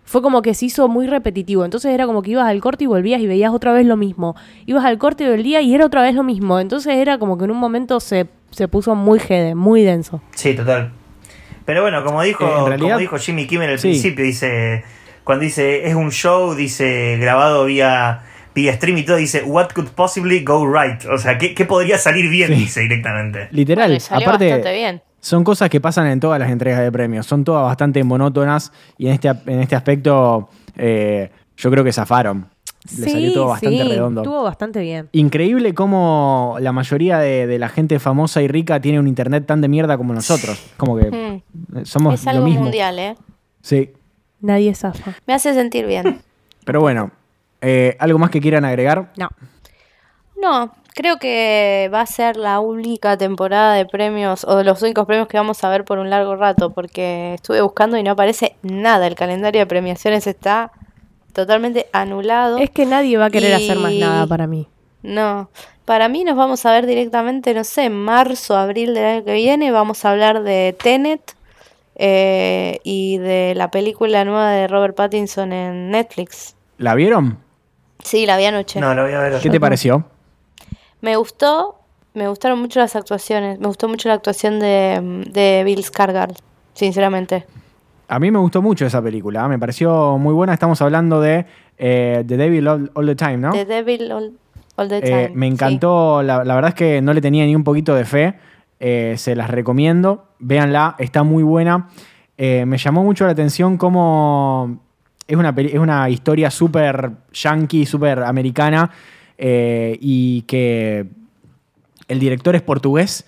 fue como que se hizo muy repetitivo. Entonces era como que ibas al corte y volvías y veías otra vez lo mismo. Ibas al corte del día y era otra vez lo mismo. Entonces era como que en un momento se, se puso muy jede, muy denso. Sí, total. Pero bueno, como dijo, Eh, realidad- como dijo Jimmy Kimmel al Sí. principio, dice, cuando dice es un show, dice grabado vía, vía stream y todo, dice what could possibly go right. O sea, ¿qué, qué podría salir bien? Sí. Dice directamente. Literal, Bueno, salió aparte, bastante bien. Son cosas que pasan en todas las entregas de premios, son todas bastante monótonas y en este, en este aspecto eh, yo creo que zafaron. Le salió todo bastante sí, redondo. Estuvo bastante bien. Increíble cómo la mayoría de, de la gente famosa y rica tiene un internet tan de mierda como nosotros. Como que Mm. eh, somos Es lo algo mismo. mundial, ¿eh? Sí. Nadie zafa. Me hace sentir bien. *laughs* Pero bueno, eh, ¿algo más que quieran agregar? No. No, creo que va a ser la única temporada de premios o de los únicos premios que vamos a ver por un largo rato porque estuve buscando y no aparece nada. El calendario de premiaciones está totalmente anulado. Es que nadie va a querer Y- hacer más nada para mí. No, para mí nos vamos a ver directamente, no sé, en marzo, abril del año que viene. Vamos a hablar de Tenet eh, y de la película nueva de Robert Pattinson en Netflix. ¿La vieron? Sí, la vi anoche. No, lo voy a ver. ¿Qué te pareció? Me gustó, me gustaron mucho las actuaciones. Me gustó mucho la actuación de, de Bill Skarsgård, sinceramente. A mí me gustó mucho esa película, me pareció muy buena. Estamos hablando de eh, The Devil All, All the Time, ¿no? The Devil All, All the Eh, Time. me sí. encantó, la, la verdad es que no le tenía ni un poquito de fe. Eh, se las recomiendo, véanla, está muy buena. Me llamó mucho la atención cómo es una, peli- es una historia súper yankee, súper americana eh, y que el director es portugués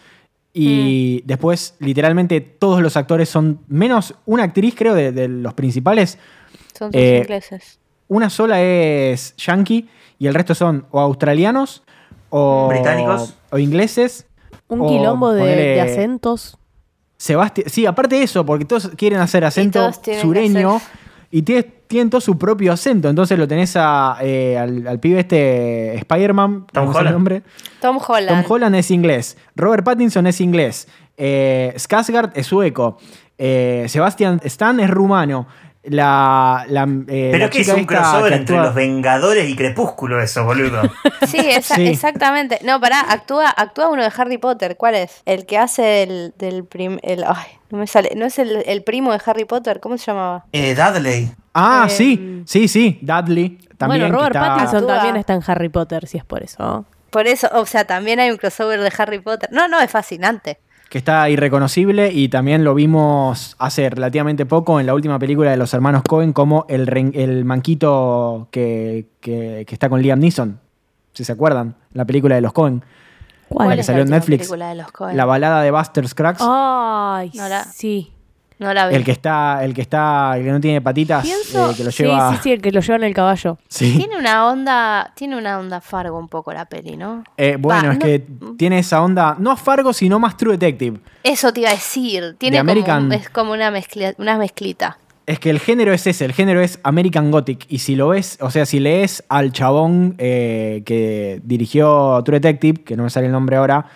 y después literalmente todos los actores son, menos una actriz creo de, de los principales, Son sus eh, ingleses. una sola es yankee y el resto son o australianos o Británicos. o ingleses. Un o quilombo de, ponele de acentos. Sebastián, sí, aparte de eso, porque todos quieren hacer acento todos sureño hacer- y tiene- tienen todo su propio acento. Entonces lo tenés a, eh, al, al pibe este Spider-Man, Tom ¿cómo es el Holland. nombre? Tom Holland. Tom Holland es inglés. Robert Pattinson es inglés. Eh, Skarsgård es sueco. Eh, Sebastian Stan es rumano. La, la, eh, Pero la es que es un crossover entre actúa- los Vengadores y Crepúsculo eso, boludo. Sí, esa- Sí. exactamente. No, pará, actúa, actúa uno de Harry Potter. ¿Cuál es? El que hace del, del prim, el, ay, no me sale. ¿No es el, el primo de Harry Potter? ¿Cómo se llamaba? eh, Dudley. Ah, Eh, sí, sí, sí. Dudley. También bueno, Robert está- Pattinson Actúa. también está en Harry Potter, si es por eso. Por eso, o sea, también hay un crossover de Harry Potter. No, no, es fascinante. Que está irreconocible y también lo vimos hace relativamente poco en la última película de los hermanos Cohen como el, ren- el manquito que, que- que está con Liam Neeson, si se acuerdan, la película de los Cohen, ¿Cuál? la que es salió en Netflix, película de los Coen? la balada de Buster Scruggs, Ay, No la- sí. No la vi. el que está, el que está, el que no tiene patitas, Pienso, eh, que lo sí, lleva, sí, sí, el que lo lleva en el caballo. Sí. Tiene una onda, tiene una onda Fargo un poco la peli, ¿no? Eh, bueno, Va, es no- que tiene esa onda, no Fargo, sino más True Detective. Eso te iba a decir. Tiene como, American- es como una, mezcla, una mezclita. Es que el género es ese, el género es American Gothic. Y si lo ves, o sea, si lees al chabón eh, que dirigió True Detective, que no me sale el nombre ahora,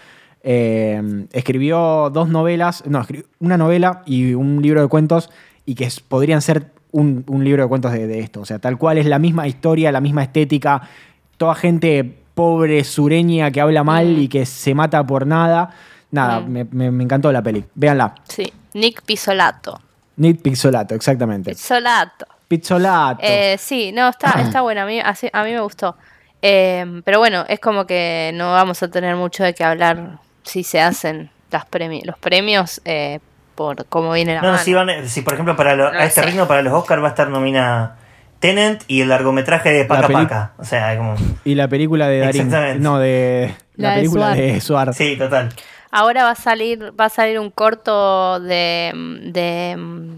eh, escribió dos novelas, no, una novela y un libro de cuentos, y que es- podrían ser un, un libro de cuentos de, de esto. O sea, tal cual es la misma historia, la misma estética, toda gente pobre, sureña, que habla mal y que se mata por nada. Nada, Mm. me, me- me encantó la peli. Véanla. Sí. Nick Pisolato. Nick Pixolato, exactamente. Pisolato. Pizzolato. Eh, sí, no, está, *clears throat* está buena. A mí, así- a mí me gustó. Eh, pero bueno, es como que no vamos a tener mucho de qué hablar si se hacen las premi los premios eh, por cómo viene la No, mano. si, van, si por ejemplo para lo- No a este sé. ritmo para los Oscars va a estar nominada Tenant y el largometraje de Paca peli- Paca. O sea, como... Y la película de Darín. Exactamente. No, de. La, La de película Suar. de Suar. Sí, total. Ahora va a salir, va a salir un corto de, de mm,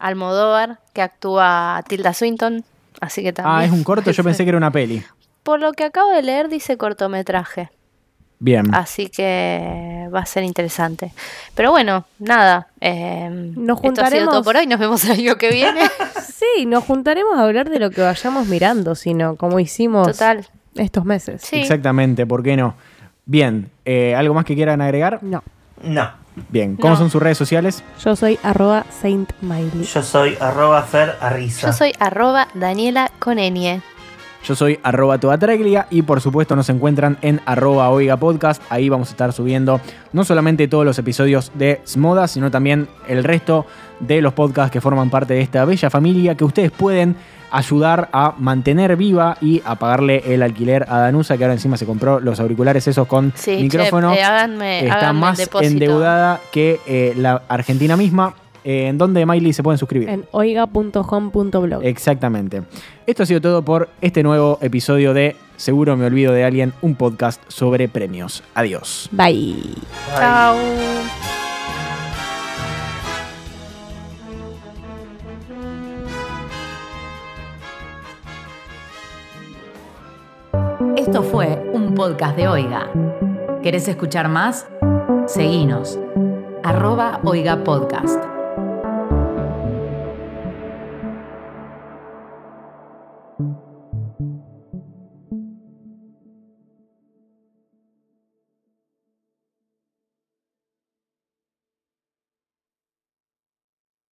Almodóvar que actúa Tilda Swinton, así que también. Ah, es un corto, yo *laughs* pensé que era una peli. Por lo que acabo de leer dice cortometraje, Bien. así que va a ser interesante. Pero bueno, nada. eh, Nos Esto ha sido todo juntaremos- por hoy. Nos vemos el año que viene. *laughs* Sí, nos juntaremos a hablar de lo que vayamos mirando, sino como hicimos Total. estos meses. Sí. Exactamente, ¿por qué no? Bien, eh, ¿algo más que quieran agregar? No. No. Bien, ¿cómo No. son sus redes sociales? Yo soy arroba Saint Miley. Yo soy arroba Fer Arriza. Yo soy arroba Daniela Conenie. Yo soy arroba toatreglia y por supuesto nos encuentran en arroba oiga podcast. Ahí vamos a estar subiendo no solamente todos los episodios de Smoda, sino también el resto de los podcasts que forman parte de esta bella familia que ustedes pueden ayudar a mantener viva y a pagarle el alquiler a Danusa, que ahora encima se compró los auriculares esos con Sí, micrófono. che, eh, háganme- Está háganme más endeudada que eh, la Argentina misma. Eh, ¿En dónde, Miley, se pueden suscribir? En oiga.home.blog. Exactamente. Esto ha sido todo por este nuevo episodio de Seguro me olvido de alguien, un podcast sobre premios. Adiós. Bye. Chao. Esto fue un podcast de Oiga. ¿Querés escuchar más? Seguinos. Arroba Oiga Podcast.